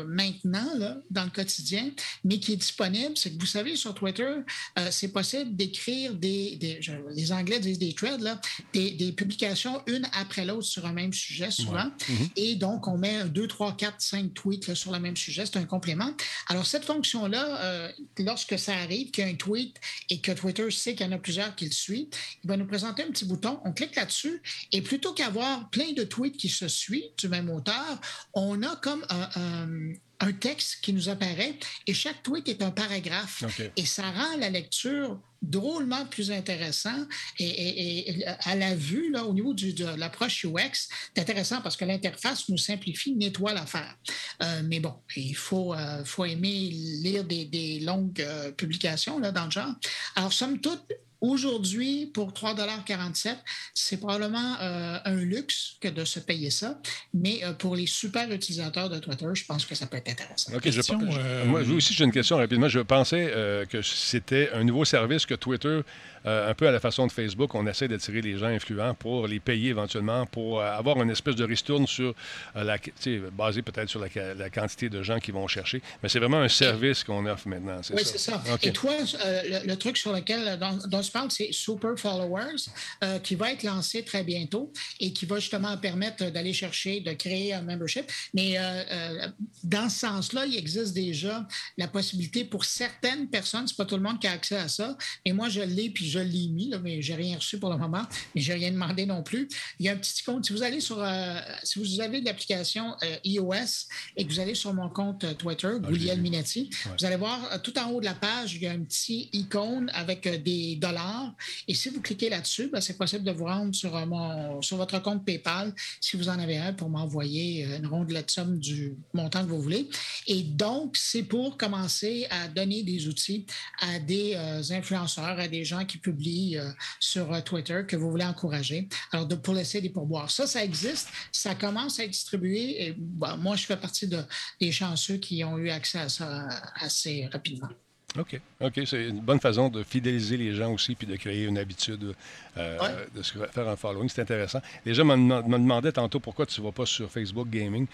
maintenant, là, dans le quotidien, mais qui est disponible, c'est que vous savez, sur Twitter, euh, c'est possible d'écrire des, des- je- les Anglais disent des threads, là, des, des publications une après l'autre sur un même sujet, souvent. Et donc, on met 2, 3, 4, 5 tweets là, sur le même sujet. C'est un complément. Alors, cette fonction-là, euh, lorsque ça arrive, qu'il y a un tweet et que Twitter sait qu'il y en a plusieurs qui le suivent, il va nous présenter un petit bouton. On clique là-dessus et plutôt qu'avoir plein de tweets qui se suivent du même auteur, on a comme un, un- un texte qui nous apparaît et chaque tweet est un paragraphe. Et ça rend la lecture drôlement plus intéressant et, et- et à la vue, là, au niveau du- de l'approche UX, c'est intéressant parce que l'interface nous simplifie, nettoie l'affaire. Euh, mais bon, il faut, euh, faut aimer lire des, des longues euh, publications là, dans le genre. Alors, somme toute, Aujourd'hui, pour 3,47 c'est probablement euh, un luxe que de se payer ça, mais euh, pour les super utilisateurs de Twitter, je pense que ça peut être intéressant. OK, Question, je, euh, moi, aussi, j'ai une question rapidement. Je pensais euh, que c'était un nouveau service que Twitter, un peu à la façon de Facebook, on essaie d'attirer les gens influents pour les payer éventuellement, pour euh, avoir une espèce de ristourne sur euh, la, tu sais, basé peut-être sur la, quantité de gens qui vont chercher. Mais c'est vraiment un service qu'on offre maintenant, Oui, c'est ça. OK. Et toi, euh, le, le truc sur lequel dont, dont je parle, c'est Super Followers, euh, qui va être lancé très bientôt et qui va justement permettre d'aller chercher, de créer un membership. Mais euh, euh, dans ce sens-là, il existe déjà la possibilité pour certaines personnes, c'est pas tout le monde qui a accès à ça, mais moi je l'ai puis je l'ai mis, là, mais j'ai rien reçu pour le moment, mais j'ai rien demandé non plus. Il y a un petit icône. Si vous allez sur, euh, si vous avez l'application euh, iOS et que vous allez sur mon compte euh, Twitter, Gouliel Minetti, vous allez voir tout en haut de la page, il y a un petit icône avec des dollars. Et si vous cliquez là-dessus, ben, c'est possible de vous rendre sur, mon, sur votre compte PayPal, si vous en avez un, pour m'envoyer une rondelette somme du montant que vous voulez. Et donc, c'est pour commencer à donner des outils à des euh, influenceurs, à des gens qui publient euh, sur euh, Twitter que vous voulez encourager. Alors, de, pour laisser des pourboires. Ça, ça existe. Ça commence à être distribué. Et, bon, moi, je fais partie de, des chanceux qui ont eu accès à ça assez rapidement. OK. OK. C'est une bonne façon de fidéliser les gens aussi puis de créer une habitude euh, de se faire un following. C'est intéressant. Les gens me, me demandaient tantôt pourquoi tu ne vas pas sur Facebook Gaming.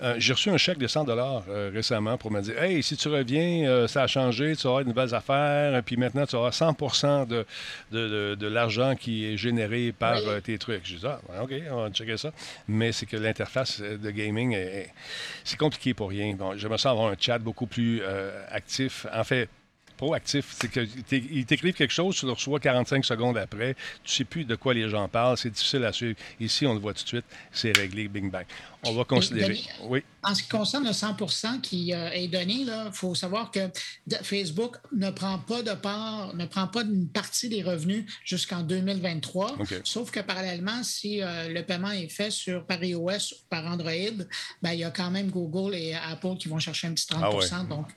Euh, j'ai reçu un chèque de 100 euh, récemment pour me dire Hey, si tu reviens, euh, ça a changé, tu vas avoir de nouvelles affaires, puis maintenant tu auras 100 de, de, de, l'argent qui est généré par tes trucs. Je dis Ah, OK, on va checker ça. Mais c'est que l'interface de gaming, c'est compliqué pour rien. Bon, me sens avoir un chat beaucoup plus actif. En fait, proactif. C'est qu'ils t'écrivent quelque chose, tu le reçois 45 secondes après. Tu sais plus de quoi les gens parlent. C'est difficile à suivre. Ici, on le voit tout de suite. C'est réglé, bing bang. On va considérer. oui. En ce qui concerne le 100% qui euh, est donné, il faut savoir que Facebook ne prend pas de part, ne prend pas une partie des revenus jusqu'en 2023. Sauf que parallèlement, si euh, le paiement est fait sur par iOS ou par Android, ben, il y a quand même Google et Apple qui vont chercher un petit 30 ah Donc,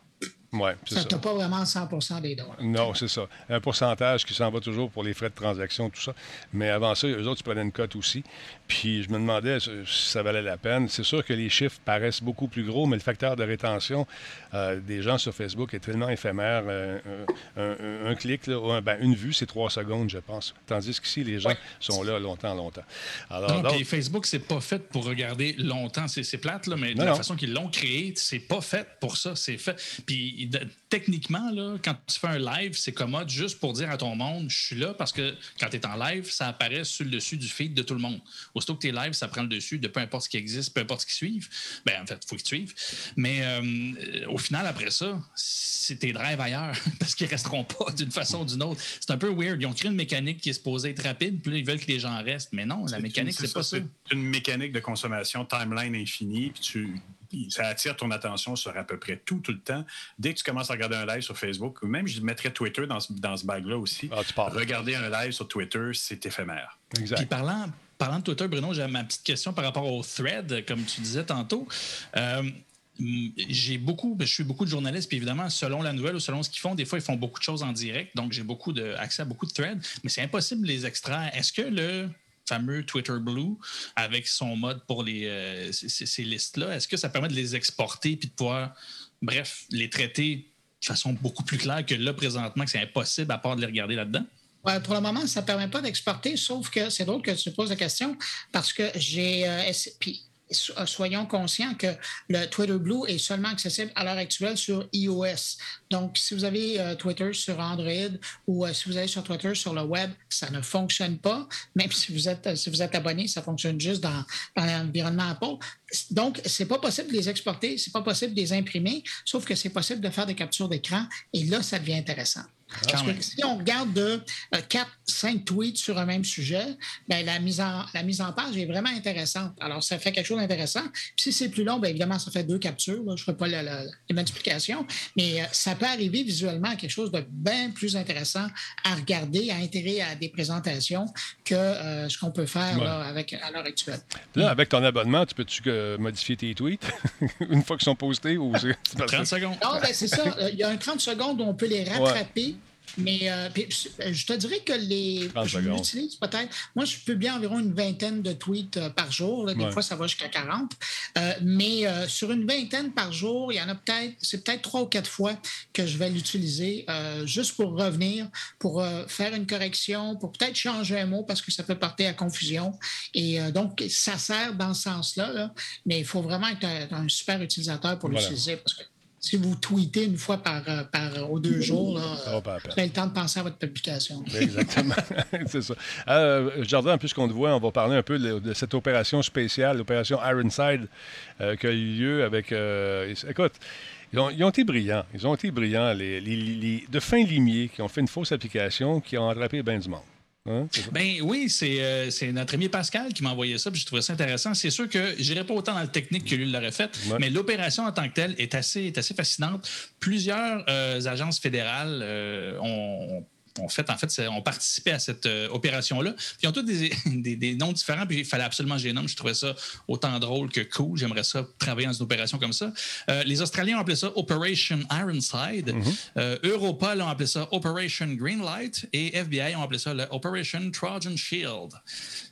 Ouais, ça ne pas vraiment 100% des droits. Non, c'est ça. Un pourcentage qui s'en va toujours pour les frais de transaction, tout ça. Mais avant ça, eux autres, ils prenaient une cote aussi. Puis je me demandais si ça valait la peine. C'est sûr que les chiffres paraissent beaucoup plus gros, mais le facteur de rétention euh, des gens sur Facebook est tellement éphémère. Euh, un, clic, là, ben, une vue, c'est trois secondes, je pense. Tandis qu'ici, les gens sont là longtemps, longtemps. Alors, donc, Facebook, c'est pas fait pour regarder longtemps. C'est plate, là, mais de la façon qu'ils l'ont créé, c'est pas fait pour ça. C'est fait. Puis techniquement, là, quand tu fais un live, c'est commode juste pour dire à ton monde, je suis là parce que quand tu es en live, ça apparaît sur le dessus du feed de tout le monde. Aussitôt que tu es live, ça prend le dessus de peu importe ce qui existe, peu importe ce qui suivent. Ben, en fait, il faut qu'ils suivent. Mais euh, au final, après ça, c'est tes drives ailleurs <laughs> parce qu'ils resteront pas d'une façon ou d'une autre. C'est un peu weird. Ils ont créé une mécanique qui est supposée être rapide, puis ils veulent que les gens restent. Mais non, la mécanique, c'est pas ça. C'est une mécanique de consommation timeline infinie, puis tu ça attire ton attention sur à peu près tout, tout le temps. Dès que tu commences à regarder un live sur Facebook, ou même je mettrais Twitter dans ce, dans ce bag-là aussi, ah, regarder un live sur Twitter, c'est éphémère. Exact. Puis parlant, parlant de Twitter, Bruno, j'ai ma petite question par rapport au thread, comme tu disais tantôt. Euh, j'ai beaucoup, je suis beaucoup de journalistes, puis évidemment, selon la nouvelle ou selon ce qu'ils font, des fois, ils font beaucoup de choses en direct, donc j'ai beaucoup de, accès à beaucoup de threads, mais c'est impossible de les extraire. Est-ce que le fameux Twitter Blue avec son mode pour les, euh, ces, listes-là, est-ce que ça permet de les exporter puis de pouvoir, bref, les traiter de façon beaucoup plus claire que là, présentement, que c'est impossible à part de les regarder là-dedans? pour le moment, ça ne permet pas d'exporter, sauf que c'est drôle que tu poses la question parce que j'ai. Euh, soyons conscients que le Twitter Blue est seulement accessible à l'heure actuelle sur iOS. Donc, si vous avez euh, Twitter sur Android ou euh, si vous allez sur Twitter sur le web, ça ne fonctionne pas. Même si vous êtes, si vous êtes abonné, ça fonctionne juste dans, dans l'environnement Apple. Donc, c'est pas possible de les exporter, c'est pas possible de les imprimer, sauf que c'est possible de faire des captures d'écran. Et là, ça devient intéressant. Parce que si on regarde de 4, euh, 5 tweets sur un même sujet, bien, la, mise en, la mise en page est vraiment intéressante. Alors, ça fait quelque chose d'intéressant. Puis si c'est plus long, bien, évidemment, ça fait deux captures. Je ne ferai pas la, multiplication. Mais euh, ça peut arriver visuellement à quelque chose de bien plus intéressant à regarder, à intégrer à des présentations que euh, ce qu'on peut faire avec, à l'heure actuelle. Là, avec ton abonnement, tu peux-tu modifier tes tweets <laughs> une fois qu'ils sont postés? Ou 30 secondes. Non, ben, c'est ça. Il y a un 30 secondes où on peut les rattraper. Mais euh, euh, je te dirais que les. Je l'utilise peut-être. Moi, je publie environ une vingtaine de tweets euh, par jour. Des fois, ça va jusqu'à 40. mais sur une vingtaine par jour, il y en a peut-être. C'est peut-être trois ou quatre fois que je vais l'utiliser juste pour revenir, pour faire une correction, pour peut-être changer un mot parce que ça peut porter à confusion. Et donc, ça sert dans ce sens-là. Mais il faut vraiment être un, super utilisateur pour l'utiliser parce que si vous tweetez une fois par, euh, par euh, aux deux jours, là, vous avez le temps de penser à votre publication. <laughs> Exactement. <laughs> c'est ça. Euh, Jardin, puisqu'on te voit, on va parler un peu de, cette opération spéciale, l'opération Ironside, euh, qui a eu lieu avec. écoute, ils ont, été brillants. Ils ont été brillants, les, les, de fins limiers qui ont fait une fausse application qui ont attrapé bien du monde. Hein, ben oui, euh, c'est notre ami Pascal qui m'a envoyé ça, puis je trouvais ça intéressant. C'est sûr que je n'irai pas autant dans le technique que lui l'aurait fait, mais l'opération en tant que telle est assez, est assez fascinante. Plusieurs euh, agences fédérales euh, ont ont fait, en fait, ont participé à cette euh, opération-là. Ils ont tous <laughs> des, noms différents, puis il fallait absolument que je trouvais ça autant drôle que cool. J'aimerais ça travailler dans une opération comme ça. Euh, les Australiens ont appelé ça Operation Ironside. Mm Europa l'ont appelé ça Operation Greenlight. Et FBI ont appelé ça Operation Trojan Shield.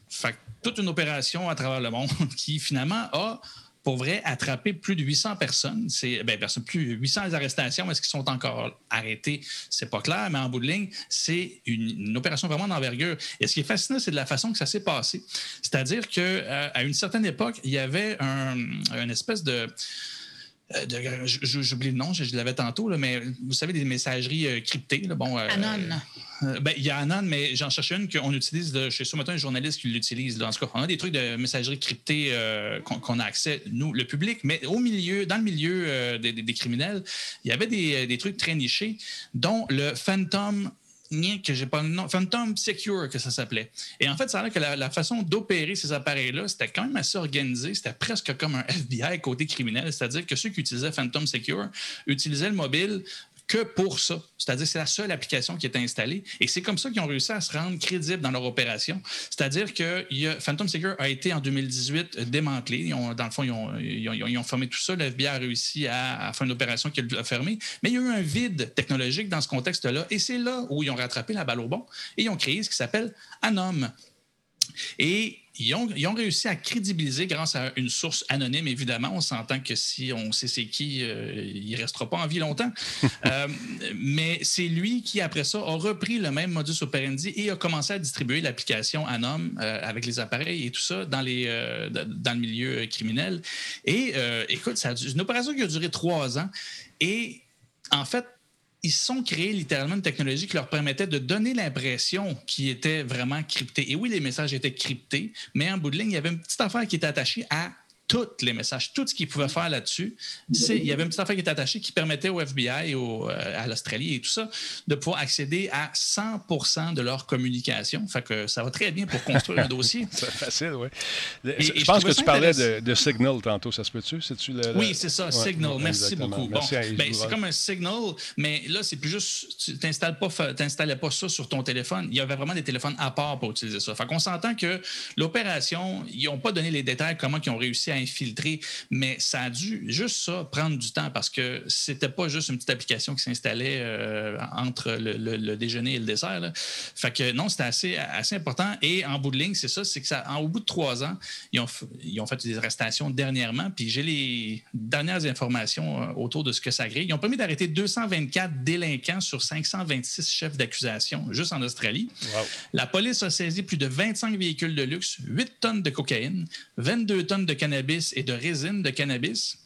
Fait toute une opération à travers le monde <laughs> qui, finalement, a pour vrai, attrapé plus de 800 personnes. C'est, ben, plus 800 arrestations. Est-ce qu'ils sont encore arrêtés? C'est pas clair, mais en bout de ligne, c'est une, opération vraiment d'envergure. Et ce qui est fascinant, c'est de la façon que ça s'est passé. C'est-à-dire qu'à euh, une certaine époque, il y avait un, une espèce de j'oublie le nom, je, l'avais tantôt, là, mais vous savez, des messageries euh, cryptées. Là, bon, euh, Anon. Ben, il y a Anon, mais j'en cherche une qu'on utilise de, chez Soumeton, un journaliste qui l'utilise. En tout cas, on a des trucs de messagerie cryptée qu'on a accès, nous, le public, mais au milieu, dans le milieu des, criminels, il y avait des, des, trucs très nichés, dont le Phantom que j'ai pas le nom, Phantom Secure que ça s'appelait. Et en fait, ça a l'air que la, façon d'opérer ces appareils-là, c'était quand même assez organisé. C'était presque comme un FBI côté criminel, c'est-à-dire que ceux qui utilisaient Phantom Secure utilisaient le mobile que pour ça. C'est-à-dire c'est la seule application qui est installée. Et c'est comme ça qu'ils ont réussi à se rendre crédibles dans leur opération. C'est-à-dire que Phantom Secure a été en 2018 démantelé. dans le fond, ils ont, fermé tout ça. Le FBI a réussi à, faire une opération qui a fermé. Mais il y a eu un vide technologique dans ce contexte-là. Et c'est là où ils ont rattrapé la balle au bon. Et ils ont créé ce qui s'appelle Anom. Et ils ont, réussi à crédibiliser grâce à une source anonyme, évidemment. On s'entend que si on sait c'est qui, euh, il ne restera pas en vie longtemps. <laughs> Euh, mais c'est lui qui, après ça, a repris le même modus operandi et a commencé à distribuer l'application Anom euh, avec les appareils et tout ça dans, les, dans le milieu criminel. Et écoute, c'est une opération qui a duré trois ans. Et en fait, ils sont créés littéralement une technologie qui leur permettait de donner l'impression qu'ils étaient vraiment cryptés. Et oui, les messages étaient cryptés, mais en bout de ligne, il y avait une petite affaire qui était attachée à tous les messages, tout ce qu'ils pouvaient faire là-dessus. Il y avait une petite affaire qui était attachée qui permettait au FBI, au, euh, à l'Australie et tout ça, de pouvoir accéder à 100 de leur communication. Fait que ça va très bien pour construire un dossier. <laughs> C'est facile, oui. je, pense que tu parlais de, Signal tantôt, ça se peut-tu? Oui, c'est ça, Signal. Merci beaucoup. Ben, c'est comme un Signal, mais là, c'est plus juste, tu n'installes pas, pas ça sur ton téléphone. Il y avait vraiment des téléphones à part pour utiliser ça. Fait qu'on s'entend que l'opération, ils n'ont pas donné les détails, comment ils ont réussi à infiltrer, mais ça a dû juste ça prendre du temps parce que c'était pas juste une petite application qui s'installait euh, entre le, déjeuner et le dessert. Fait que non, c'était assez, assez important. Et en bout de ligne, c'est ça, c'est que ça, en, au bout de trois ans, ils ont, ils ont fait des arrestations dernièrement, puis j'ai les dernières informations euh, autour de ce que ça grille. Ils ont permis d'arrêter 224 délinquants sur 526 chefs d'accusation juste en Australie. La police a saisi plus de 25 véhicules de luxe, 8 tonnes de cocaïne, 22 tonnes de cannabis et de résine de cannabis,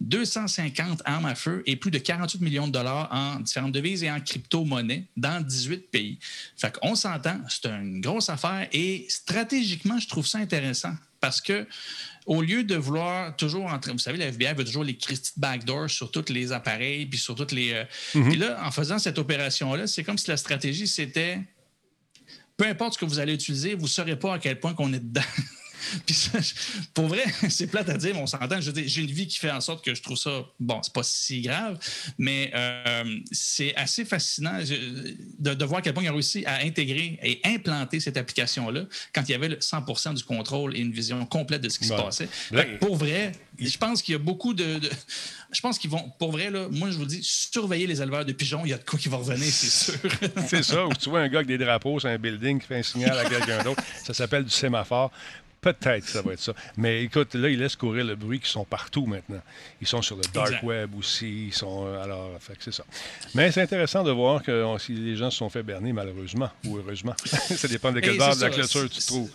250 armes à feu et plus de 48 millions de dollars en différentes devises et en crypto-monnaie dans 18 pays. Fait qu'on s'entend, c'est une grosse affaire et stratégiquement, je trouve ça intéressant parce que au lieu de vouloir toujours entrer, vous savez, la FBI veut toujours les Christie backdoors sur tous les appareils puis sur toutes les. Euh, mm-hmm. Puis là, en faisant cette opération-là, c'est comme si la stratégie c'était peu importe ce que vous allez utiliser, vous ne saurez pas à quel point qu'on est dedans. <laughs> Puis ça, pour vrai, <laughs> c'est plate à dire, mais on s'entend. J'ai une vie qui fait en sorte que je trouve ça, bon, c'est pas si grave, mais euh, c'est assez fascinant de, voir à quel point ils ont réussi à intégrer et implanter cette application-là quand il y avait le 100% du contrôle et une vision complète de ce qui se passait. Pour vrai, je pense qu'il y a beaucoup de, Je pense qu'ils vont, pour vrai, là, moi, je vous dis, surveiller les éleveurs de pigeons, il y a de quoi qui va revenir, c'est sûr. <laughs> <laughs> c'est ça, ou tu vois un gars avec des drapeaux sur un building qui fait un signal à quelqu'un d'autre, ça s'appelle du sémaphore. Peut-être que ça va être ça. Mais écoute, là, ils laissent courir le bruit qui sont partout maintenant. Ils sont sur le dark web aussi. Ils sont. Euh, alors, c'est ça. Mais c'est intéressant de voir que si les gens se sont fait berner, malheureusement ou heureusement. <laughs> ça dépend de quel bord de la clôture tu trouves.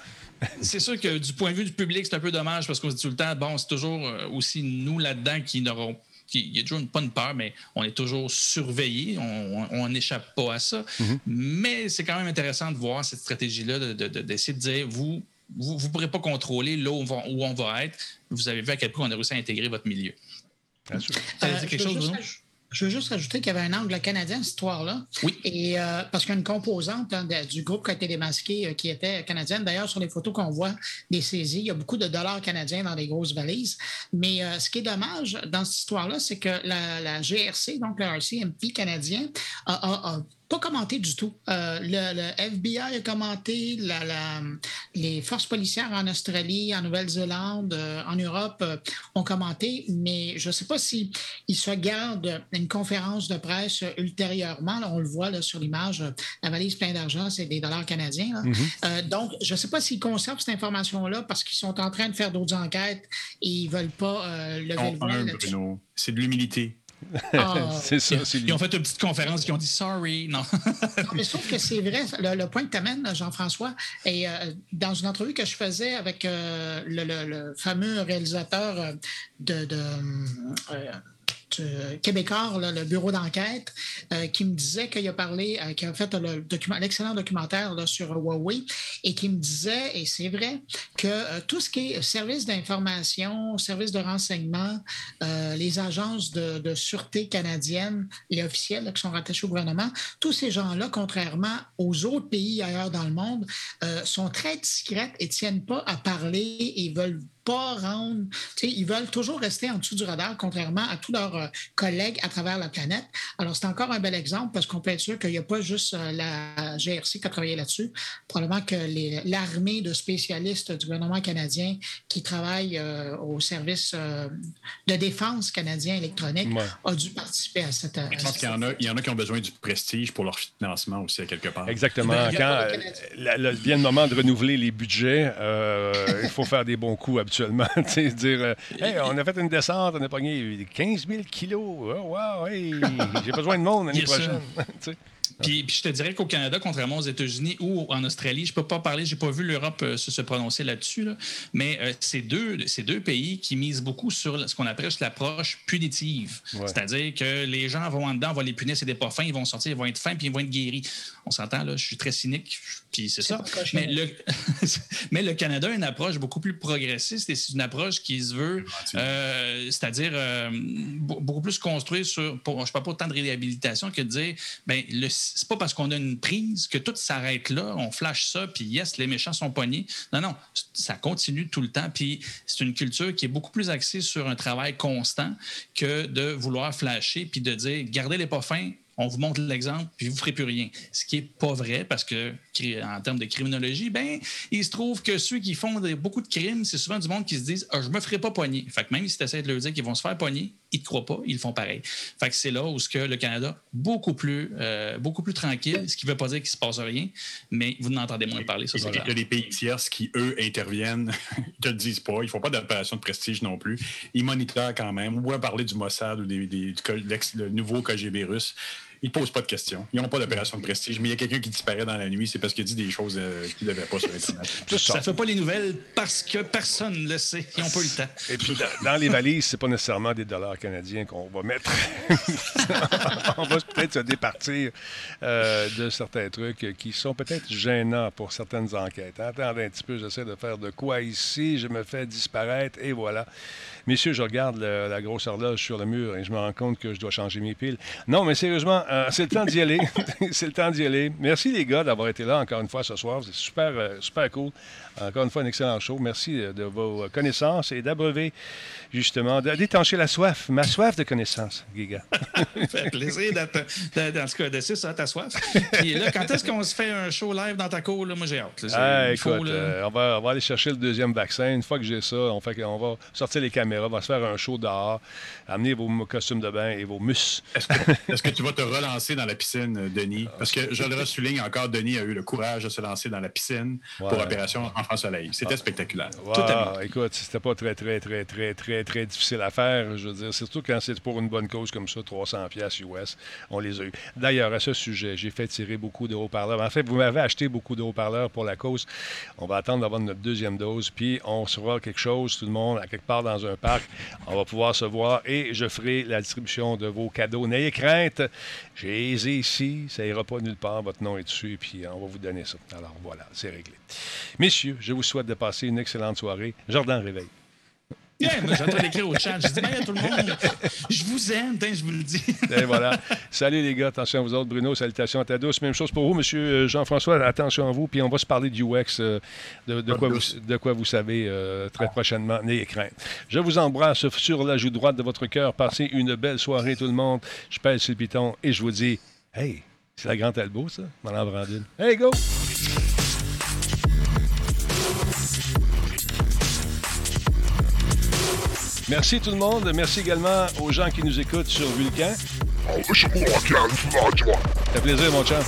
c'est sûr que du point de vue du public, c'est un peu dommage parce qu'on se dit tout le temps, bon, c'est toujours euh, aussi nous là-dedans qui n'auront il y a toujours pas une peur, mais on est toujours surveillé. On n'échappe pas à ça. Mm-hmm. Mais c'est quand même intéressant de voir cette stratégie-là, d'essayer de, de, dire, vous, vous ne pourrez pas contrôler là où on, va, être. Vous avez vu à quel point on a réussi à intégrer votre milieu. Bien sûr. Euh, quelque chose, je veux juste rajouter qu'il y avait un angle canadien, cette histoire-là. Oui. Et euh, parce qu'il y a une composante hein, du groupe qui a été démasqué euh, qui était canadienne. D'ailleurs, sur les photos qu'on voit des saisies, il y a beaucoup de dollars canadiens dans des grosses valises. Mais ce qui est dommage dans cette histoire-là, c'est que la, GRC, donc le RCMP canadien, a pas commenté du tout. Euh, le, le, FBI a commenté, la, la, les forces policières en Australie, en Nouvelle-Zélande, euh, en Europe euh, ont commenté, mais je ne sais pas s'ils si se gardent une conférence de presse ultérieurement. Là, on le voit là, sur l'image, la valise pleine d'argent, c'est des dollars canadiens. Mm -hmm. donc, je ne sais pas s'ils conservent cette information-là parce qu'ils sont en train de faire d'autres enquêtes et ils ne veulent pas lever le voile. C'est de l'humilité. Ah. <laughs> c'est ça. Ils, ils ont fait une petite conférence qui ont dit sorry. Non. non mais je trouve que c'est vrai. Le, le, point que tu amènes, Jean-François, et euh, dans une entrevue que je faisais avec euh, le, le, le, fameux réalisateur de. de euh, québécois, là, le bureau d'enquête, euh, qui me disait qu'il a parlé, euh, qui a fait l'excellent documentaire sur Huawei et qui me disait, et c'est vrai, que euh, tout ce qui est service d'information, service de renseignement, euh, les agences de, sûreté canadiennes, les officiels qui sont rattachés au gouvernement, tous ces gens-là, contrairement aux autres pays ailleurs dans le monde, sont très discrètes et tiennent pas à parler et veulent pas rendre. Ils veulent toujours rester en dessous du radar, contrairement à tous leurs euh, collègues à travers la planète. Alors, c'est encore un bel exemple parce qu'on peut être sûr qu'il n'y a pas juste euh, la GRC qui a travaillé là-dessus. Probablement que l'armée de spécialistes du gouvernement canadien qui travaillent euh, au service euh, de défense canadien électronique ouais. a dû participer à cette. Je pense qu'il y, en a, il y en a qui ont besoin du prestige pour leur financement aussi, à quelque part. Exactement. Quand le, vient le moment de renouveler les budgets, il faut faire des bons coups habituellement. <laughs> dire, euh, hey, on a fait une descente, on a pogné 15 000 kilos. Oh, wow, hey, j'ai besoin de monde l'année prochaine. <laughs> Puis, puis, je te dirais qu'au Canada, contrairement aux États-Unis ou en Australie, je ne peux pas parler, je n'ai pas vu l'Europe euh, se, se, prononcer là-dessus, là, mais euh, c'est deux, deux pays qui misent beaucoup sur ce qu'on appelle l'approche punitive. Ouais. C'est-à-dire que les gens vont en dedans, on va les punir, c'est des pas fins, ils vont sortir, ils vont être fins, puis ils vont être guéris. On s'entend, là, je suis très cynique, puis c'est ça. Mais le, <laughs> mais le Canada a une approche beaucoup plus progressiste et c'est une approche qui se veut, euh, c'est-à-dire euh, beaucoup plus construire sur, pour, je ne parle pas autant de réhabilitation que de dire, ben le c'est pas parce qu'on a une prise que tout s'arrête là, on flash ça, puis yes, les méchants sont pognés. Non, non, ça continue tout le temps. Puis c'est une culture qui est beaucoup plus axée sur un travail constant que de vouloir flasher puis de dire gardez les pas fins, on vous montre l'exemple, puis vous ne ferez plus rien. Ce qui n'est pas vrai, parce que en termes de criminologie, ben, il se trouve que ceux qui font des, beaucoup de crimes, c'est souvent du monde qui se disent ah, Je ne me ferai pas pogner. Fait que même si tu essaies de leur dire qu'ils vont se faire pogner, ils ne te croient pas, ils le font pareil. Fait que c'est là où ce que le Canada, beaucoup plus, euh, beaucoup plus tranquille, ce qui ne veut pas dire qu'il ne se passe rien, mais vous n'entendez moins parler. Ça, il y a des pays tiers qui, eux, interviennent, ils ne le disent pas, ils ne font pas d'opération de prestige non plus. Ils monitorent quand même. On va parler du Mossad ou des, des, du nouveau KGB russe ils ne posent pas de questions. Ils n'ont pas d'opération de prestige, mais il y a quelqu'un qui disparaît dans la nuit, c'est parce qu'il dit des choses euh, qu'il ne devait pas sur Internet. <laughs> ça ne fait pas les nouvelles parce que personne ne le sait. Ils n'ont pas eu le temps. Et puis, dans, dans les valises, ce n'est pas nécessairement des dollars canadiens qu'on va mettre. <laughs> On va peut-être se départir euh, de certains trucs qui sont peut-être gênants pour certaines enquêtes. Attendez un petit peu, j'essaie de faire de quoi ici, je me fais disparaître, et voilà. Messieurs, je regarde le, la grosse horloge sur le mur et je me rends compte que je dois changer mes piles. Non, mais sérieusement, euh, c'est le temps d'y aller. <laughs> c'est le temps d'y aller. Merci les gars d'avoir été là encore une fois ce soir. C'est super, euh, super cool. Encore une fois, un excellent show. Merci de vos connaissances et d'abreuver, justement, d'étancher la soif, ma soif de connaissances, Giga. <laughs> ça fait plaisir d'être, dans ce cas de ça, ta soif. Puis là, quand est-ce qu'on se fait un show live dans ta cour? Là, moi, j'ai hâte. Ah, écoute, faut, euh, on, va, on va aller chercher le deuxième vaccin. Une fois que j'ai ça, on, fait, on va sortir les caméras, on va se faire un show dehors, amener vos costumes de bain et vos mus. Est-ce que, est que, tu vas te relancer dans la piscine, Denis? Parce que je le souligne encore, Denis a eu le courage de se lancer dans la piscine ouais. pour Opération Enfant Soleil. C'était ah. spectaculaire. Wow. Écoute, c'était pas très, très, très, très, très, très difficile à faire. Je veux dire, surtout quand c'est pour une bonne cause comme ça, 300 pièces US, on les a eu. D'ailleurs, à ce sujet, j'ai fait tirer beaucoup de haut-parleurs. En fait, vous m'avez acheté beaucoup de haut-parleurs pour la cause. On va attendre d'avoir notre deuxième dose, puis on sera quelque chose, tout le monde, à quelque part dans un parc. On va pouvoir se voir et je ferai la distribution de vos cadeaux. N'ayez crainte, j'ai aisé ici, ça ira pas nulle part, votre nom est dessus, puis on va vous donner ça. Alors voilà, c'est réglé. Messieurs, je vous souhaite de passer une excellente soirée. Jordan Réveil. Yeah, moi, j'entends d'écrire au chat. Je dis, ben, tout le monde, je vous aime, je vous le dis. <laughs> Et voilà. Salut, les gars. Attention à vous autres. Bruno, salutations à ta douce. Même chose pour vous, monsieur Jean-François. Attention à vous. Puis on va se parler du UX, euh, de, de, quoi vous, de, quoi vous, savez euh, très prochainement. N'ayez crainte. Je vous embrasse sur la joue droite de votre cœur. Passez une belle soirée, tout le monde. Je pèse sur le piton et je vous dis, hey, C'est la Grande Talbot, ça? Madame Brandine. Hey, go! Merci tout le monde. Merci également aux gens qui nous écoutent sur Vulcan. Ça fait plaisir, mon chat.